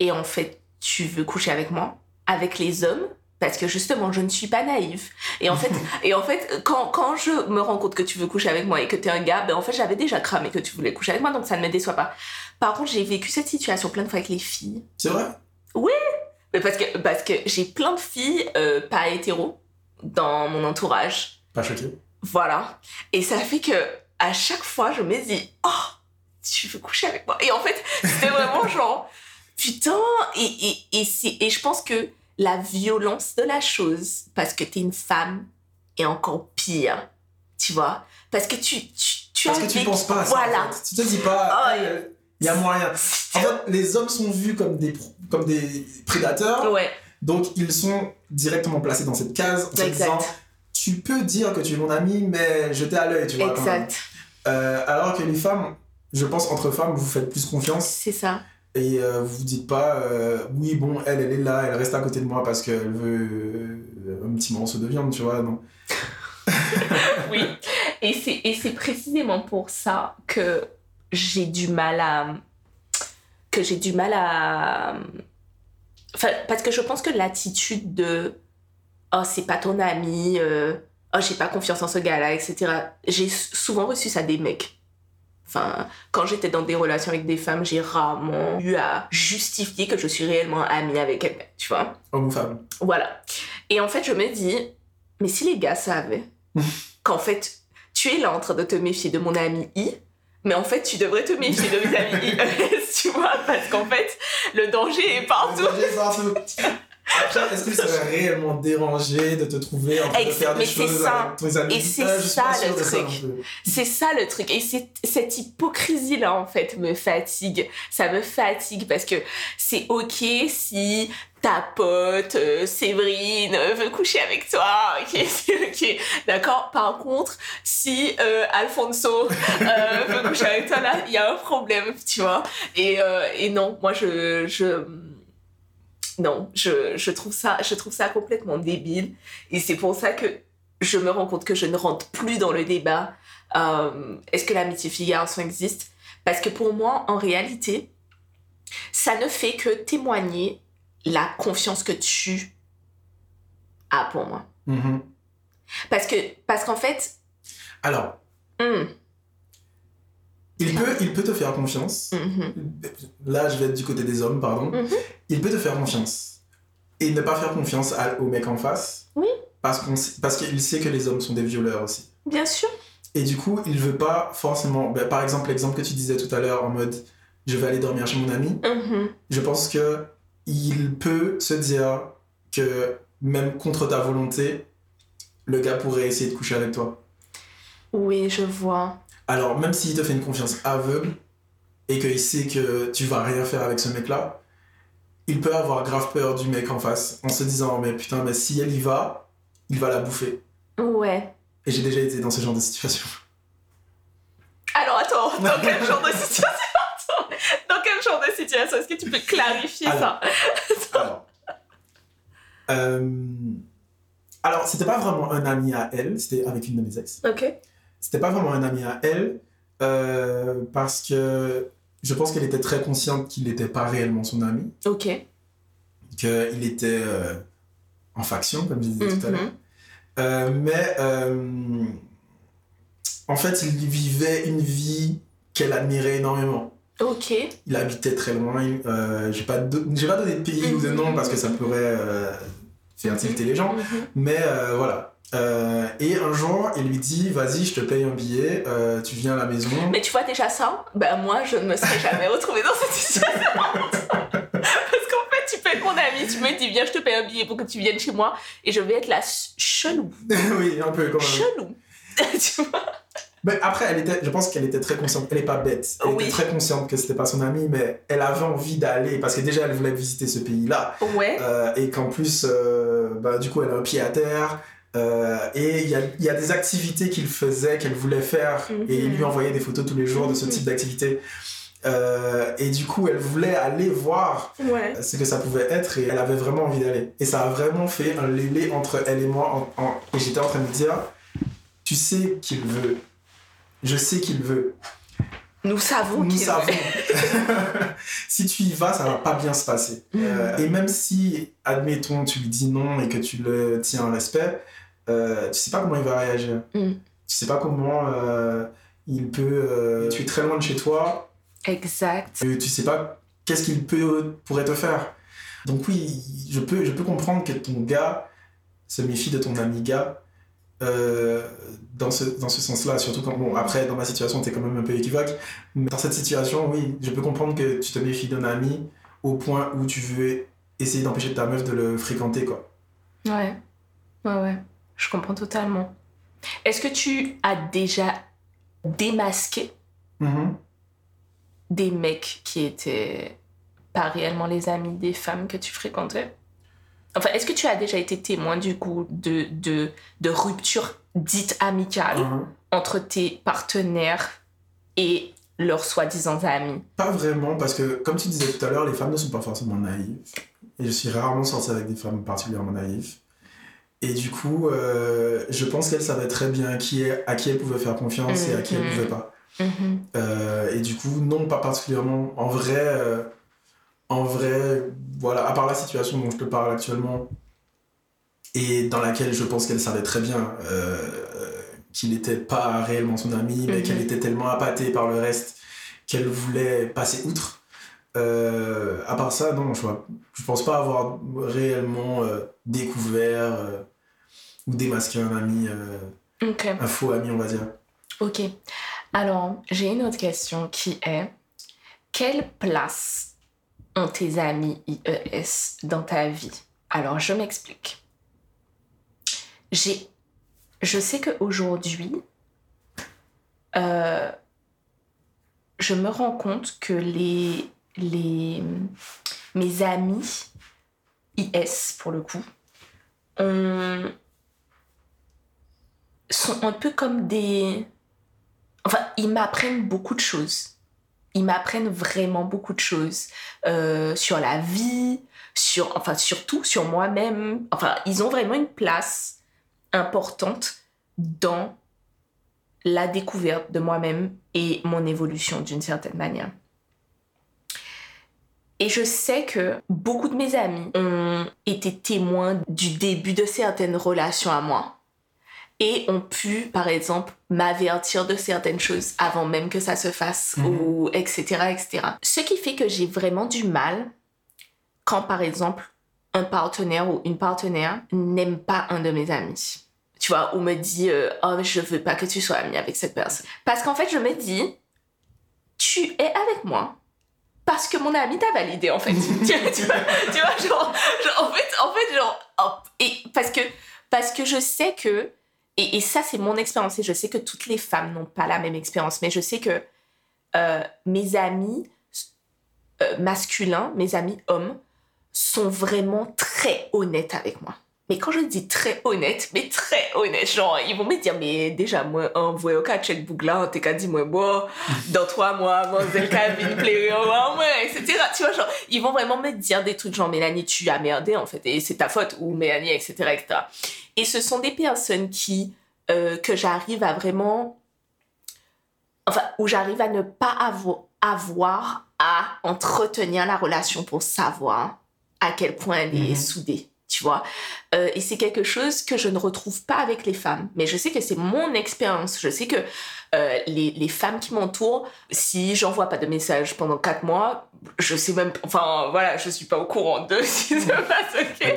et en fait, tu veux coucher avec moi, avec les hommes, parce que justement, je ne suis pas naïve. Et en fait, *laughs* et en fait quand, quand je me rends compte que tu veux coucher avec moi et que t'es un gars, ben en fait, j'avais déjà cramé que tu voulais coucher avec moi, donc ça ne me déçoit pas. Par contre, j'ai vécu cette situation plein de fois avec les filles. C'est vrai? Oui Mais parce que, parce que j'ai plein de filles euh, pas hétéros dans mon entourage. Pas choqué Voilà. Et ça fait que à chaque fois, je me dis, oh, tu veux coucher avec moi? Et en fait, c'était vraiment *laughs* genre, putain, et, et, et, et je pense que la violence de la chose, parce que t'es une femme, est encore pire, tu vois? Parce que tu, tu, tu Parce que tu penses pas à ça. Voilà. Tu te dis pas, Oh, euh, il y a moyen. En fait, les hommes sont vus comme des, comme des prédateurs, Ouais, donc ils sont directement placés dans cette case en se disant tu peux dire que tu es mon ami, mais je t'ai à l'œil, tu vois. Exact. Euh, alors que les femmes, je pense entre femmes, vous faites plus confiance C'est ça. Et euh, vous vous dites pas euh, oui, bon, elle, elle est là, elle reste à côté de moi parce qu'elle veut euh, un petit morceau de viande, tu vois. Non. *laughs* Oui. Et c'est, précisément pour ça que j'ai du mal à. que j'ai du mal à. Enfin, parce que je pense que l'attitude de. Oh, c'est pas ton ami. euh, oh, j'ai pas confiance en ce gars-là, etc. J'ai souvent reçu ça des mecs. Enfin, quand j'étais dans des relations avec des femmes, j'ai rarement eu à justifier que je suis réellement amie avec quelqu'un, tu vois. Homme ou femme. Voilà. Et en fait, je me dis, mais si les gars savaient *laughs* qu'en fait, tu es là en train de te méfier de mon ami I, mais en fait, tu devrais te méfier de mes amis I, *laughs* tu vois, parce qu'en fait, le danger est partout. Le danger est partout. *laughs* Après, est-ce qu'il serait réellement dérangé de te trouver en train de faire des choses ça. avec tes amis Et c'est suis ça, le ça truc. C'est ça le truc. Et cette hypocrisie-là, en fait, me fatigue. Ça me fatigue parce que c'est OK si ta pote, euh, Séverine, euh, veut coucher avec toi. OK, *laughs* OK. D'accord? Par contre, si euh, Alfonso veut coucher avec toi, là, il y a un problème, tu vois. Et, et non, moi, je... je non, je, je, trouve ça, je trouve ça complètement débile. Et c'est pour ça que je me rends compte que je ne rentre plus dans le débat euh, est-ce que l'amitié fille-garçon existe? Parce que pour moi, en réalité, ça ne fait que témoigner la confiance que tu as pour moi. Mhm. Parce que parce qu'en fait, Alors, hum, il peut, il peut te faire confiance. mhm, Là, je vais être du côté des hommes, pardon. Mhm. Il peut te faire confiance. Et ne pas faire confiance à- au mec en face. Oui. Parce qu'on sait- parce qu'il sait que les hommes sont des violeurs aussi. bien sûr. Et du coup, il veut pas forcément. ben, par exemple, l'exemple que tu disais tout à l'heure en mode je vais aller dormir chez mon ami. Mhm, Je pense que il peut se dire que même contre ta volonté, le gars pourrait essayer de coucher avec toi. Oui, je vois. Alors, même s'il te fait une confiance aveugle et qu'il sait que tu vas rien faire avec ce mec-là, il peut avoir grave peur du mec en face en se disant mais putain, mais si elle y va, il va la bouffer. Ouais. Et j'ai déjà été dans ce genre de situation. Alors attends, dans quel genre de situation Dans quel genre de situation Est-ce que tu peux clarifier ça? Alors, euh, alors c'était pas vraiment un ami à elle, c'était avec une de mes ex. Ok. C'était pas vraiment un ami à elle euh, parce que je pense qu'elle était très consciente qu'il n'était pas réellement son ami, Ok. qu'il était euh, en faction, comme je disais tout à l'heure. Mhm. Euh, mais en fait, il vivait une vie qu'elle admirait énormément. Ok. Il habitait très loin. Euh, j'ai pas, pas donné de pays ou de nom parce que ça pourrait faire tilter les gens. Mhm. Mais voilà. Euh, et un jour, il lui dit Vas-y, je te paye un billet, euh, tu viens à la maison. Mais tu vois déjà ça? Ben moi, je ne me serais jamais retrouvée dans cette situation. *laughs* Parce qu'en fait, tu peux être mon ami, tu me dis viens, je te paye un billet pour que tu viennes chez moi et je vais être la ch- chelou. *laughs* oui, un peu quand même. Chelou. *laughs* tu vois? Mais après, elle était, je pense qu'elle était très consciente. Elle est pas bête. Elle Oui. était très consciente que c'était pas son ami, mais elle avait envie d'aller parce que déjà, elle voulait visiter ce pays-là. Ouais. Euh, et qu'en plus, bah, du coup, elle a un pied à terre. Euh, et il y a, il y a des activités qu'il faisait, qu'elle voulait faire, et il lui Mhm. envoyait des photos tous les jours de ce Mhm. type d'activité. Euh, et du coup, elle voulait aller voir Ouais. ce que ça pouvait être, et elle avait vraiment envie d'aller. Et ça a vraiment fait un lélé entre elle et moi. en- en- et j'étais en train de me dire, tu sais qu'il veut, je sais qu'il veut, Nous savons Nous savons. *laughs* si tu y vas, ça va pas bien se passer. Mm. Euh, et même si, admettons, tu lui dis non et que tu le tiens en respect, euh, tu sais pas comment il va réagir. Mm. Tu sais pas comment euh, il peut. euh, tu es très loin de chez toi, Exact. et tu sais pas qu'est-ce qu'il peut pourrait te faire. Donc oui, je peux, je peux comprendre que ton gars se méfie de ton ami gars euh, dans ce, dans ce sens-là. Surtout quand, bon, après, dans ma situation, t'es quand même un peu équivoque. Mais dans cette situation, oui, je peux comprendre que tu te méfies d'un ami au point où tu veux essayer d'empêcher ta meuf de le fréquenter, quoi. Ouais. Ouais, ouais. Je comprends totalement. Est-ce que tu as déjà démasqué Mhm. des mecs qui étaient pas réellement les amis des femmes que tu fréquentais? Enfin, est-ce que tu as déjà été témoin du coup de, de, de rupture dite amicale Mhm. entre tes partenaires et leurs soi-disant amis? Pas vraiment, parce que, comme tu disais tout à l'heure, les femmes ne sont pas forcément naïves. Et je suis rarement sorti avec des femmes particulièrement naïves. Et du coup, euh, je pense qu'elles savaient très bien qui est, à qui elles pouvaient faire confiance et à qui elles Mhm. ne pouvaient pas. Mhm. Euh, et du coup, non, pas particulièrement. En vrai, euh, en vrai, voilà, à part la situation dont je te parle actuellement, et dans laquelle je pense qu'elle savait très bien qu'il n'était pas réellement son ami, mais Mhm. qu'elle était tellement appâtée par le reste qu'elle voulait passer outre. Euh, à part ça, non, je, je pense pas avoir réellement euh, découvert euh, ou démasqué un ami, euh, un faux ami, on va dire. Ok. Alors, j'ai une autre question qui est quelle place ont tes amis IES dans ta vie? Alors, je m'explique. J'ai, je sais qu'aujourd'hui, euh, je me rends compte que les, les, mes amis IS, pour le coup, ont- sont un peu comme des... Enfin, ils m'apprennent beaucoup de choses. Ils m'apprennent vraiment beaucoup de choses euh, sur la vie, sur, enfin surtout sur moi-même. Enfin, ils ont vraiment une place importante dans la découverte de moi-même et mon évolution d'une certaine manière. Et je sais que beaucoup de mes amis ont été témoins du début de certaines relations à moi et ont pu, par exemple, m'avertir de certaines choses avant même que ça se fasse, Mhm. ou etc., etc. Ce qui fait que j'ai vraiment du mal quand, par exemple, un partenaire ou une partenaire n'aime pas un de mes amis. Tu vois, ou me dit euh, Oh, je veux pas que tu sois ami avec cette personne. Parce qu'en fait, je me dis Tu es avec moi parce que mon ami t'a validé, en fait. *laughs* tu, vois, genre, en fait, en fait, genre, hop. Et parce que, je sais que, et, et ça, c'est mon expérience, et je sais que toutes les femmes n'ont pas la même expérience, mais je sais que euh, mes amis euh, masculins, mes amis hommes, sont vraiment très honnêtes avec moi. Mais quand je dis très honnête, mais très honnête, genre, ils vont me dire, mais déjà, moi, un voyez au cas, check bougla, t'es qu'à dire, moi, bon, dans trois mois, moi, zel cabine, plaît, ouais, etc. Tu vois, genre, ils vont vraiment me dire des trucs, genre, Mélanie, tu as merdé, en fait, et c'est ta faute, ou Mélanie, etc., etc. Et ce sont des personnes qui, euh, que j'arrive à vraiment, enfin, où j'arrive à ne pas avo- avoir à entretenir la relation pour savoir à quel point elle est Mhm. soudée, tu vois. Euh, et c'est quelque chose que je ne retrouve pas avec les femmes. Mais je sais que c'est mon expérience. Je sais que euh, les, les femmes qui m'entourent, si j'envoie pas de message pendant quatre mois, je sais même, enfin voilà, je suis pas au courant de ce qui se passe. ok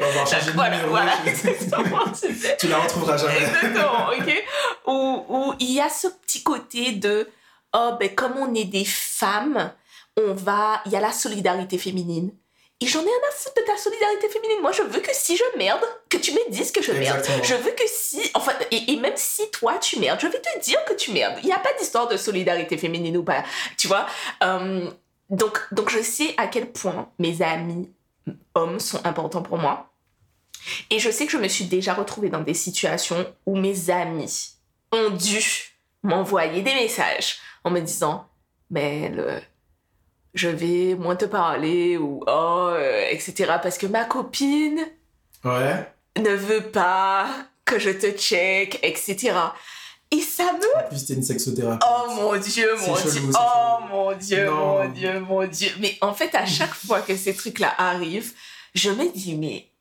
voilà, voilà, *laughs* tu la retrouveras jamais. Exactement, ok où, où il y a ce petit côté de oh ben comme on est des femmes, on va il y a la solidarité féminine. Et j'en ai un à foutre de ta solidarité féminine. Moi, je veux que si je merde, que tu me dises que je merde. Exactement. Je veux que si, enfin, et, et même si toi tu merdes, je vais te dire que tu merdes. Il n'y a pas d'histoire de solidarité féminine ou pas, tu vois. Euh, donc, donc je sais à quel point mes amis hommes sont importants pour moi. Et je sais que je me suis déjà retrouvée dans des situations où mes amis ont dû m'envoyer des messages en me disant mais le je vais moins te parler ou oh euh, etc parce que ma copine Ouais. ne veut pas que je te check etc Et ça me. En plus, t'es une sexothérapeute. Oh mon dieu, mon dieu. chelou, c'est oh chelou. mon dieu, Non. mon dieu, mon dieu. Mais en fait, à chaque fois que ces trucs-là arrivent, je me dis, mais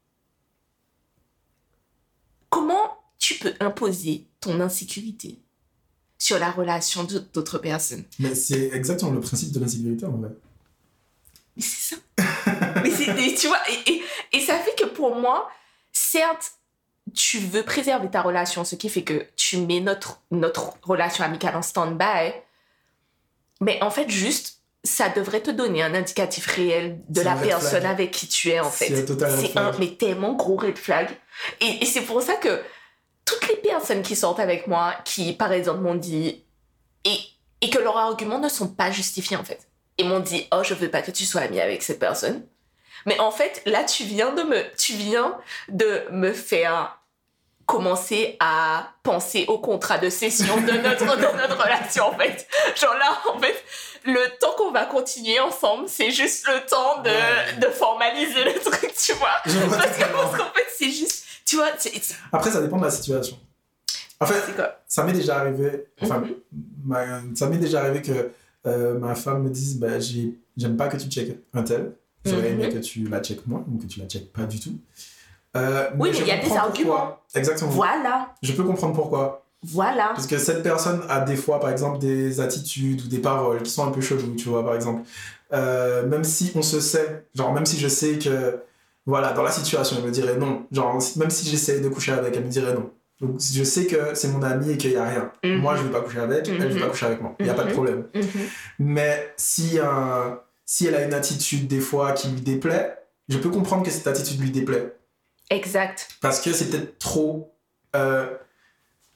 comment tu peux imposer ton insécurité? Sur la relation d'autres personnes Mais c'est exactement le principe de l'insécurité en vrai. Mais c'est ça. *laughs* mais c'est, tu vois, et, et, et ça fait que pour moi, certes, tu veux préserver ta relation, ce qui fait que tu mets notre, notre relation amicale en stand-by. Mais en fait, juste, ça devrait te donner un indicatif réel de la personne flag. avec qui tu es, en fait. C'est un mais tellement gros red flag. Et, et c'est pour ça que toutes les personnes qui sortent avec moi, qui, par exemple, m'ont dit, et, et que leurs arguments ne sont pas justifiés, en fait. Et m'ont dit, oh, je veux pas que tu sois ami avec cette personne. Mais en fait, là, tu viens de me, tu viens de me faire commencer à penser au contrat de cession de notre, de notre relation, en fait. Genre là, en fait, le temps qu'on va continuer ensemble, c'est juste le temps de, Ouais. de formaliser le truc, tu vois. Parce que- parce qu'en fait, c'est juste, tu vois, c'est c'est- Après, ça dépend de la situation. En fait, quoi? ça m'est déjà arrivé, enfin, Mhm. ma- ça m'est déjà arrivé que euh, ma femme me dise bah, j'ai- J'aime pas que tu checkes un tel, j'aurais aimé Mhm. que tu la checkes moins ou que tu la checkes pas du tout. Euh, Oui, mais il y a des arguments. Exactement. Voilà, Je peux comprendre pourquoi. voilà. Parce que cette personne a des fois, par exemple, des attitudes ou des paroles qui sont un peu cheloues, tu vois, par exemple. Euh, même si on se sait, genre, même si je sais que, voilà, dans la situation, elle me dirait non. Genre, même si j'essaie de coucher avec, elle me dirait non. Donc, je sais que c'est mon ami et qu'il n'y a rien. Mhm. Moi, je ne veux pas coucher avec, elle ne veut Mhm. pas coucher avec moi. Il n'y a pas de Mhm. problème. Mhm. Mais si, un- si elle a une attitude, des fois, qui lui déplaît, je peux comprendre que cette attitude lui déplaît. Exact. Parce que c'est peut-être trop. euh,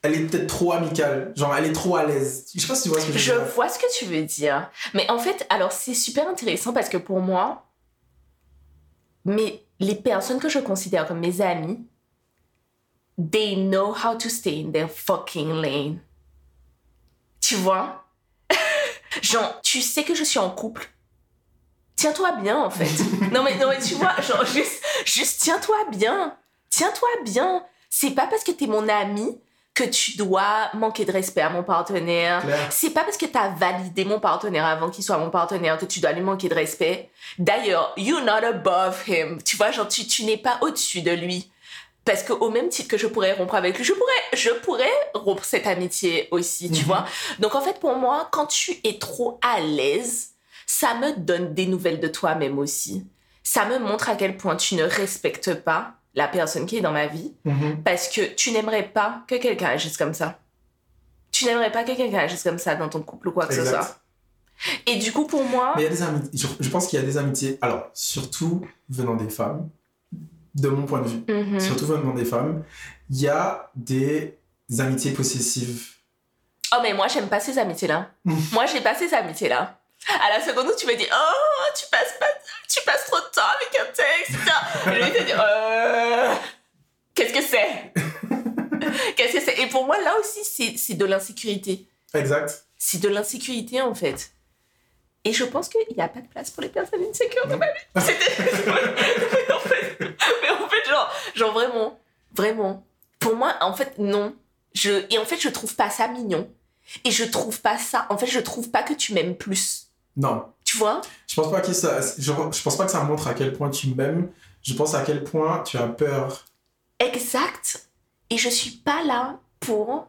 elle est peut-être trop amicale. Genre, elle est trop à l'aise. Je sais pas si tu vois ce que je Je veux dire. vois ce que tu veux dire. Mais en fait, alors c'est super intéressant parce que pour moi, mais les personnes que je considère comme mes amis, they know how to stay in their fucking lane. Tu vois? *laughs* genre, tu sais que je suis en couple. Tiens-toi bien, en fait. *laughs* non, mais, non, mais tu vois, genre, juste, juste tiens-toi bien. Tiens-toi bien. C'est pas parce que t'es mon ami que tu dois manquer de respect à mon partenaire. C'est pas parce que t'as validé mon partenaire avant qu'il soit mon partenaire que tu dois lui manquer de respect. D'ailleurs, you're not above him. Tu vois, genre, tu, tu n'es pas au-dessus de lui. Parce que au même titre que je pourrais rompre avec lui, je pourrais, je pourrais rompre cette amitié aussi, tu Mhm. vois. Donc en fait, pour moi, quand tu es trop à l'aise, ça me donne des nouvelles de toi-même aussi. Ça me montre à quel point tu ne respectes pas la personne qui est dans ma vie Mhm. parce que tu n'aimerais pas que quelqu'un agisse comme ça. Tu n'aimerais pas que quelqu'un agisse comme ça dans ton couple ou quoi que ce soit. Et du coup, pour moi, Mais il y a des amitiés. Je, je pense qu'il y a des amitiés. Alors, surtout venant des femmes, de mon point de vue, mhm, surtout venant des femmes, il y a des amitiés possessives. oh mais moi j'aime pas ces amitiés-là. *laughs* moi j'ai pas ces amitiés-là. À la seconde où tu me dis oh tu passes pas, tu passes trop de avec un texte. Je vais te dire euh, qu'est-ce que c'est? *laughs* Qu'est-ce que c'est? Et pour moi là aussi c'est de l'insécurité. Exact. C'est de l'insécurité en fait. Et je pense qu'il n'y a pas de place pour les personnes insécures dans ma vie. Mais, *laughs* *laughs* en fait, mais en fait, genre, genre vraiment, vraiment. Pour moi, en fait, non. Je, et en fait, je trouve pas ça mignon. Et je trouve pas ça. En fait, je trouve pas que tu m'aimes plus. Non. Tu vois Je pense pas que ça. Je, je pense pas que ça montre à quel point tu m'aimes. Je pense à quel point tu as peur. Exact. Et je suis pas là pour.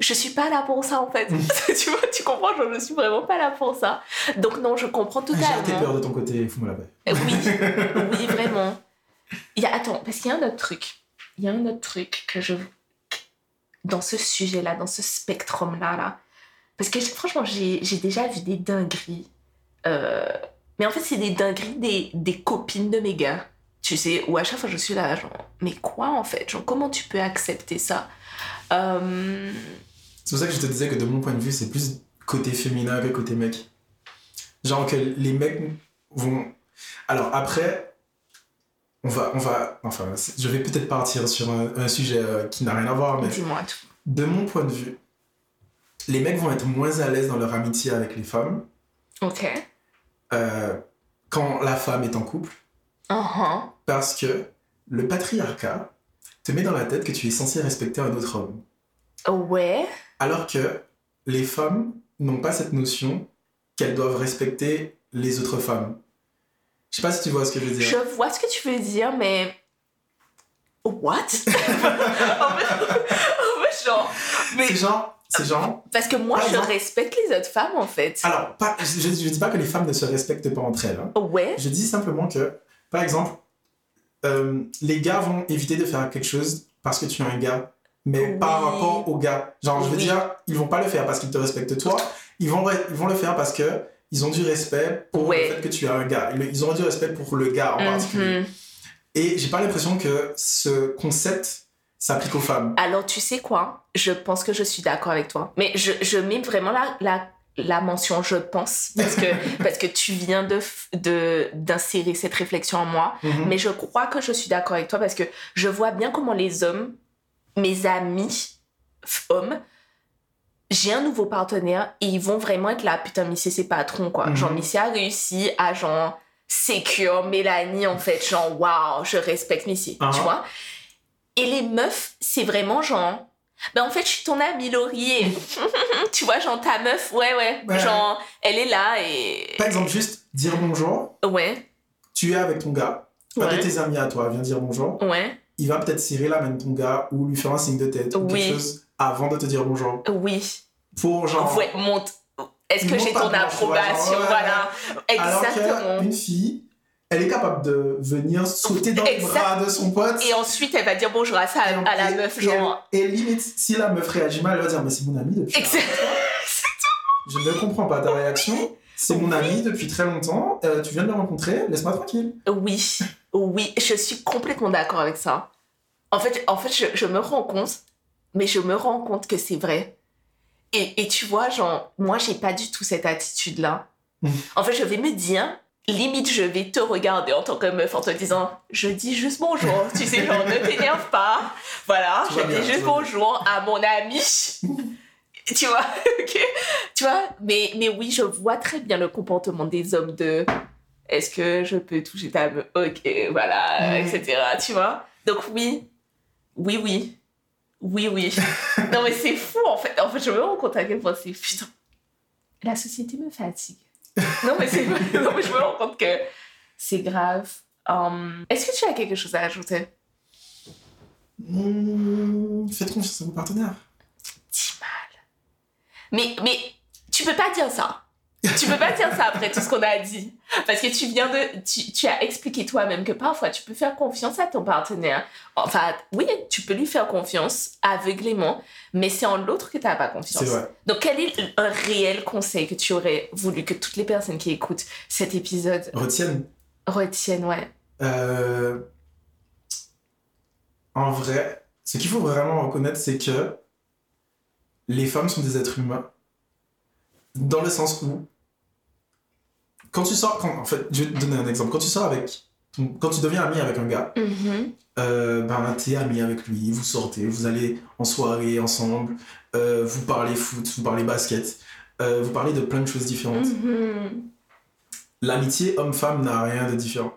Je suis pas là pour ça en fait. *laughs* tu vois, tu comprends, je suis vraiment pas là pour ça. Donc non, je comprends J'ai tes totalement. peurs de ton côté, fous-moi la paix. Euh, Oui, *laughs* oui, vraiment. Il y a, attends, parce qu'il y a un autre truc. Il y a un autre truc que je. Dans ce sujet-là, dans ce spectrum-là, là. Parce que franchement, j'ai j'ai déjà vu des dingueries. Euh, Mais en fait, c'est des dingueries des, des copines de mes gars. Tu sais, où à chaque fois je suis là, genre, mais quoi en fait? Genre, comment tu peux accepter ça? Euh, C'est pour ça que je te disais que de mon point de vue, c'est plus côté féminin que côté mec. Genre que les mecs vont. Alors après, on va. On va enfin, je vais peut-être partir sur un, un sujet euh, qui n'a rien à voir, mais Dis-moi tout. de mon point de vue, les mecs vont être moins à l'aise dans leur amitié avec les femmes Ok. Euh, quand la femme est en couple Uh-huh. parce que le patriarcat te met dans la tête que tu es censé respecter un autre homme. Ouais. Alors que les femmes n'ont pas cette notion qu'elles doivent respecter les autres femmes. Je sais pas si tu vois ce que je veux dire. Je vois ce que tu veux dire, mais. What? *laughs* en fait, genre. Mais... C'est genre. Parce que moi, je respecte les autres femmes, en fait. Alors, pas, je, je, dis pas que les femmes ne se respectent pas entre elles. Hein. Ouais. Je dis simplement que, par exemple, euh, les gars vont éviter de faire quelque chose parce que tu es un gars, mais par rapport au gars. Genre, je veux dire, ils vont pas le faire parce qu'ils te respectent toi, ils vont, ils vont le faire parce que ils ont du respect pour le fait que tu es un gars. Ils ont du respect pour le gars en particulier. Mhm. Et j'ai pas l'impression que ce concept s'applique aux femmes. Alors, tu sais quoi? Je pense que je suis d'accord avec toi. Mais je, je mets vraiment la, la, la, mention je pense, parce que, *laughs* parce que tu viens de, d'insérer cette réflexion en moi. Mhm. Mais je crois que je suis d'accord avec toi parce que je vois bien comment les hommes, mes amis hommes, j'ai un nouveau partenaire et ils vont vraiment être là, putain, Missy, c'est patron, quoi. Genre, mhm. Missy a réussi à, genre, sécure Mélanie, en fait, genre, waouh, je respecte Missy, tu uh-huh. vois? Et les meufs, c'est vraiment genre, ben en fait, je suis ton amie Laurier. *laughs* tu vois, genre, ta meuf, ouais, ouais, genre, elle est là et. Par exemple, juste dire bonjour. Ouais. Tu es avec ton gars, pas de tes amis à toi, viens dire bonjour. Ouais. Il va peut-être serrer la main de ton gars ou lui faire un signe de tête ou quelque chose avant de te dire bonjour. Oui. Pour genre. Ouais, monte. Est-ce que j'ai ton approbation Voilà. Exactement. Alors une fille, elle est capable de venir sauter dans les bras de son pote. Et ensuite, elle va dire bonjour à, ça, à la meuf. Genre... Et, limite, si la meuf réagit mal, elle va dire Mais c'est mon ami depuis. Exactement. *laughs* Je ne comprends pas ta réaction. C'est mon ami depuis très longtemps. Euh, tu viens de le rencontrer. Laisse-moi tranquille. Oui. Oui. Je suis complètement d'accord avec ça. En fait, en fait je, je me rends compte mais je me rends compte que c'est vrai. Et, et, tu vois, genre, moi, j'ai pas du tout cette attitude-là. en fait, je vais me dire, limite, je vais te regarder en tant que meuf en te disant, je dis juste bonjour, tu sais, genre, ne t'énerve pas. Voilà, je dis juste bonjour à mon ami. *laughs* tu vois, *laughs* ok Tu vois, mais, mais oui, je vois très bien le comportement des hommes de est-ce que je peux toucher ta meuf? Ok, voilà, etc. Tu vois Donc oui, oui, oui. Oui, oui. *laughs* non, mais c'est fou, en fait. En fait, je me rends compte à quel point c'est... Putain, la société me fatigue. Non, mais c'est... non, mais je me rends compte que c'est grave. Um, est-ce que tu as quelque chose à ajouter? Mmh, Faites confiance à vos partenaires. Dis mal. Mais, mais tu peux pas dire ça tu peux pas dire ça après tout ce qu'on a dit. Parce que tu viens de. Tu, tu as expliqué toi-même que parfois tu peux faire confiance à ton partenaire. Enfin, oui, tu peux lui faire confiance aveuglément, mais c'est en l'autre que tu n'as pas confiance. Vrai. Donc, quel est un réel conseil que tu aurais voulu que toutes les personnes qui écoutent cet épisode retiennent Retiennent, ouais. Euh, en vrai, ce qu'il faut vraiment reconnaître, c'est que les femmes sont des êtres humains dans le sens où, quand tu sors, en fait, je vais te donner un exemple. Quand tu sors avec, quand tu deviens ami avec un gars, mm-hmm. euh, ben, t'es ami avec lui, vous sortez, vous allez en soirée ensemble, euh, vous parlez foot, vous parlez basket, euh, vous parlez de plein de choses différentes. Mm-hmm. L'amitié homme-femme n'a rien de différent.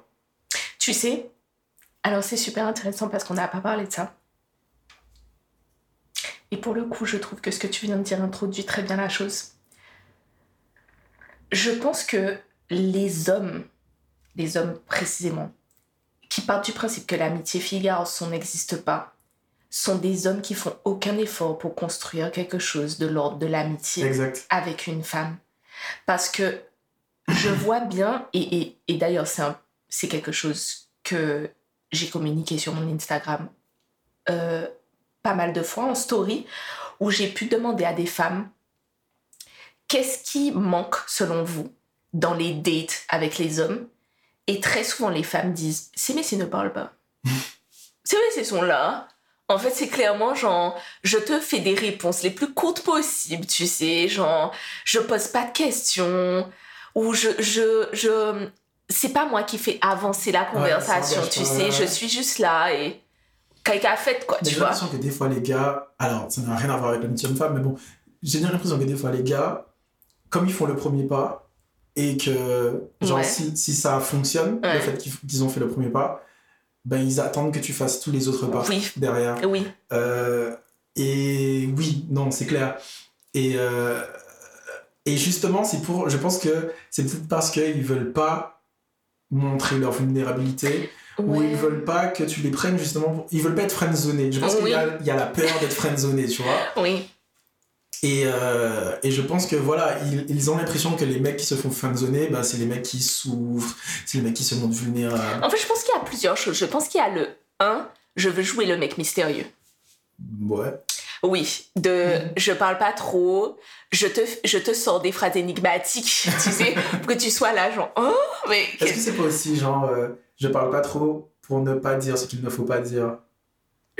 Tu sais, alors c'est super intéressant parce qu'on n'a pas parlé de ça. Et pour le coup, je trouve que ce que tu viens de dire introduit très bien la chose je pense que les hommes, les hommes précisément, qui partent du principe que l'amitié fille-garçon n'existe pas, sont des hommes qui font aucun effort pour construire quelque chose de l'ordre de l'amitié avec une femme. Parce que je *laughs* vois bien, et, et, d'ailleurs c'est quelque chose que j'ai communiqué sur mon Instagram euh, pas mal de fois en story, où j'ai pu demander à des femmes qu'est-ce qui manque selon vous? Dans les dates avec les hommes Et très souvent, les femmes disent ces messieurs ne parlent pas. *laughs* ces messieurs sont là. En fait, c'est clairement genre, je te fais des réponses les plus courtes possibles, tu sais, genre, je pose pas de questions, ou je, je, je, c'est pas moi qui fais avancer la conversation, tu sais, je suis juste là et quelqu'un a fait quoi, tu vois. J'ai l'impression que des fois les gars, alors ça n'a rien à voir avec l'amitié homme-femme, mais bon, j'ai l'impression que des fois les gars, comme ils font le premier pas et que, genre, si, si, ça fonctionne, le fait qu'ils ont fait le premier pas, ben ils attendent que tu fasses tous les autres pas derrière. Oui. Euh, et oui, non, c'est clair. Et, euh, et justement, c'est pour. Je pense que c'est peut-être parce qu'ils veulent pas montrer leur vulnérabilité. Ou ils veulent pas que tu les prennes justement. Pour... Ils veulent pas être friendzonés. Je pense qu'il y, y, a la peur d'être friendzoné, tu vois. Oui. Et, euh, et, je pense que voilà, ils, ils ont l'impression que les mecs qui se font friendzoner, bah, c'est les mecs qui souffrent, c'est les mecs qui se montrent vulnérables. En fait, je pense qu'il y a plusieurs choses. Je pense qu'il y a le 1, je veux jouer le mec mystérieux. Ouais. Oui, de mhm. je parle pas trop, je te, je te sors des phrases énigmatiques, *laughs* tu sais, pour que tu sois là, genre, oh, mais. Est-ce que c'est pas aussi, genre, euh, je parle pas trop pour ne pas dire ce qu'il ne faut pas dire?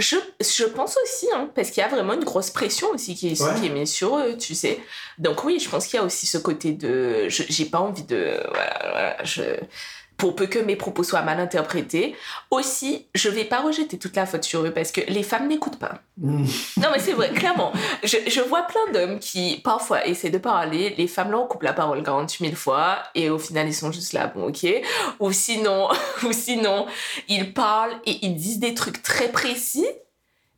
Je, je pense aussi, hein, parce qu'il y a vraiment une grosse pression aussi qui est, qui est mise sur eux, tu sais. Donc oui, je pense qu'il y a aussi ce côté de... J'ai pas envie de... Voilà, voilà, je pour peu que mes propos soient mal interprétés. Aussi, je vais pas rejeter toute la faute sur eux parce que les femmes n'écoutent pas. Mm. non, mais c'est vrai, clairement. Je, je vois plein d'hommes qui, parfois, essaient de parler. Les femmes leur coupent la parole 48 000 fois et au final, ils sont juste là, bon, ok. Ou sinon, *laughs* ou sinon, ils parlent et ils disent des trucs très précis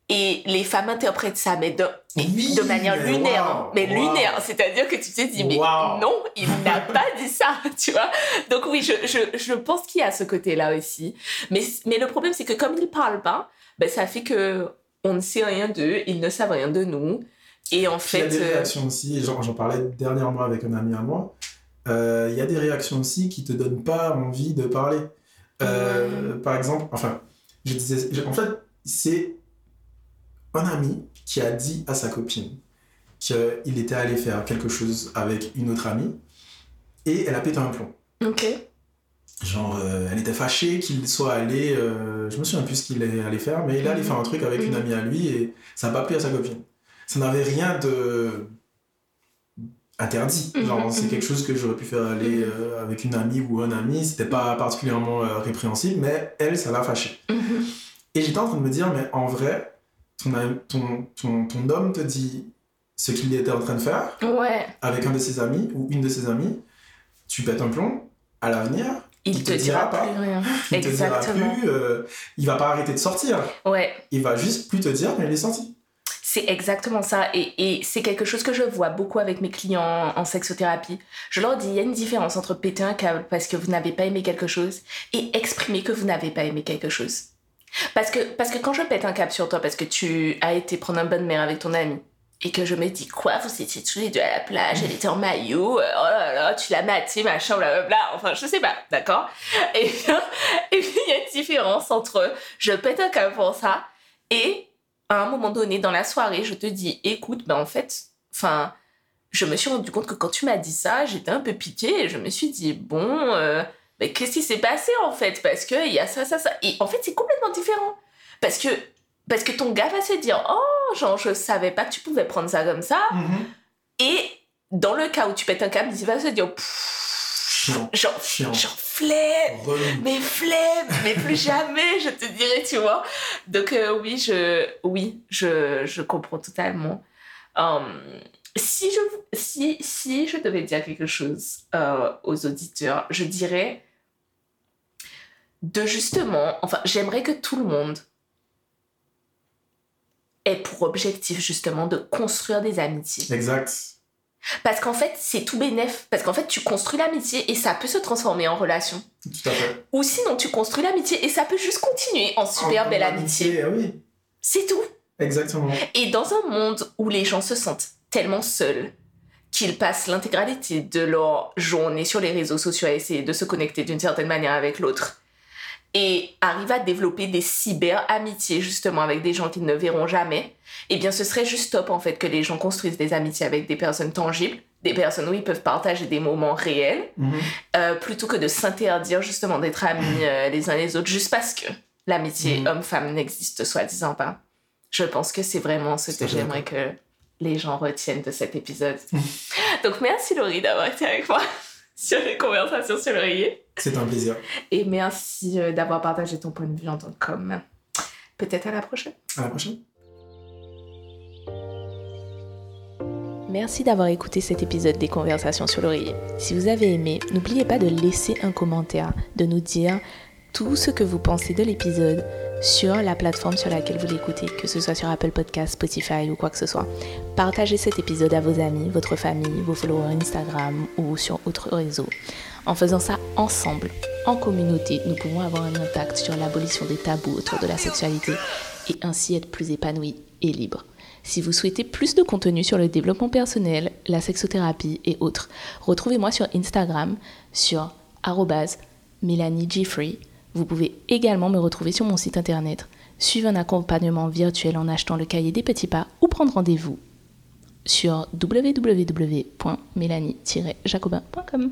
et les femmes interprètent ça, mais de, de manière lunaire. Mais lunaire, c'est-à-dire que tu te dis, mais non, il n'a pas dit ça, *laughs* tu vois. Donc oui, je, je, je pense qu'il y a ce côté-là aussi. Mais, mais le problème, c'est que comme ils ne parlent pas, ben, ça fait que on ne sait rien d'eux, ils ne savent rien de nous. Et en fait... Il y a des euh, réactions aussi, j'en parlais dernièrement avec un ami à moi, euh, il y a des réactions aussi qui te donnent pas envie de parler. Euh, par exemple, enfin, je disais, en fait, c'est un ami qui a dit à sa copine qu'il était allé faire quelque chose avec une autre amie et elle a pété un plomb. Ok. Genre, euh, elle était fâchée qu'il soit allé, euh, je me souviens plus ce qu'il est allé faire, mais il est allé faire un truc avec une mhm. amie à lui et ça n'a pas plu à sa copine. Ça n'avait rien de interdit. Mhm, Genre, c'est mhm. quelque chose que j'aurais pu faire aller euh, avec une amie ou un ami, c'était pas particulièrement répréhensible, mais elle, ça l'a fâché. Et j'étais en train de me dire, mais en vrai, ton, ton, ton, homme te dit ce qu'il était en train de faire ouais. avec un de ses amis ou une de ses amies, tu pètes un plomb, à l'avenir, il, te, dira, pas. Plus rien. Il Exactement. te dira plus, euh, il va pas arrêter de sortir. Ouais. Il va juste plus te dire qu'il est sorti. C'est exactement ça. Et, et c'est quelque chose que je vois beaucoup avec mes clients en sexothérapie. Je leur dis, il y a une différence entre péter un câble parce que vous n'avez pas aimé quelque chose et exprimer que vous n'avez pas aimé quelque chose. Parce que, parce que quand je pète un cap sur toi, parce que tu as été prendre un bonne mer avec ton ami, et que je me dis quoi, vous étiez tous les deux à la plage, elle était en maillot, euh, oh là là, tu l'as maté, machin, blablabla, enfin je sais pas, d'accord? Et bien, et il y a une différence entre je pète un cap pour ça, et à un moment donné dans la soirée, je te dis, écoute, ben en fait, enfin, je me suis rendu compte que quand tu m'as dit ça, j'étais un peu piquée, et je me suis dit, bon... Euh, mais qu'est-ce qui s'est passé en fait? Parce qu'il y a ça, ça, ça. Et en fait, c'est complètement différent. Parce que, parce que ton gars va se dire Oh, genre, je savais pas que tu pouvais prendre ça comme ça. Mm-hmm. Et dans le cas où tu pètes un câble, il va se dire Chiant. Genre, genre flemme, mais flemme, mais plus *laughs* jamais, je te dirais, tu vois. Donc, euh, oui, je, oui je, je comprends totalement. Um, si je, si, si je devais dire quelque chose euh, aux auditeurs, je dirais de justement, enfin, j'aimerais que tout le monde ait pour objectif justement de construire des amitiés. Exact. Parce qu'en fait, c'est tout bénéf. Parce qu'en fait, tu construis l'amitié et ça peut se transformer en relation. Tout à fait. Ou sinon, tu construis l'amitié et ça peut juste continuer en super belle amitié. oui. C'est tout. Exactement. Et dans un monde où les gens se sentent tellement seuls qu'ils passent l'intégralité de leur journée sur les réseaux sociaux à essayer de se connecter d'une certaine manière avec l'autre et arrivent à développer des cyber-amitiés justement avec des gens qu'ils ne verront jamais, eh bien ce serait juste top en fait que les gens construisent des amitiés avec des personnes tangibles, des personnes où ils peuvent partager des moments réels, mhm. euh, plutôt que de s'interdire justement d'être amis euh, les uns les autres juste parce que l'amitié mhm. homme-femme n'existe soi-disant pas. Je pense que c'est vraiment ce que j'aimerais que les gens retiennent de cet épisode. Donc merci Laurie d'avoir été avec moi sur les conversations sur l'oreiller. C'est un plaisir. Et merci euh, d'avoir partagé ton point de vue en tant qu'homme. Peut-être à la prochaine. À la prochaine. Merci d'avoir écouté cet épisode des Conversations sur l'oreiller. Si vous avez aimé, n'oubliez pas de laisser un commentaire, de nous dire tout ce que vous pensez de l'épisode sur la plateforme sur laquelle vous l'écoutez, que ce soit sur Apple Podcast, Spotify ou quoi que ce soit. Partagez cet épisode à vos amis, votre famille, vos followers Instagram ou sur autres réseaux. En faisant ça ensemble, en communauté, nous pouvons avoir un impact sur l'abolition des tabous autour de la sexualité et ainsi être plus épanouis et libres. Si vous souhaitez plus de contenu sur le développement personnel, la sexothérapie et autres, retrouvez-moi sur Instagram sur Mélanie Vous pouvez également me retrouver sur mon site internet, suivre un accompagnement virtuel en achetant le cahier des petits pas ou prendre rendez-vous sur www.mélanie-jacobin.com.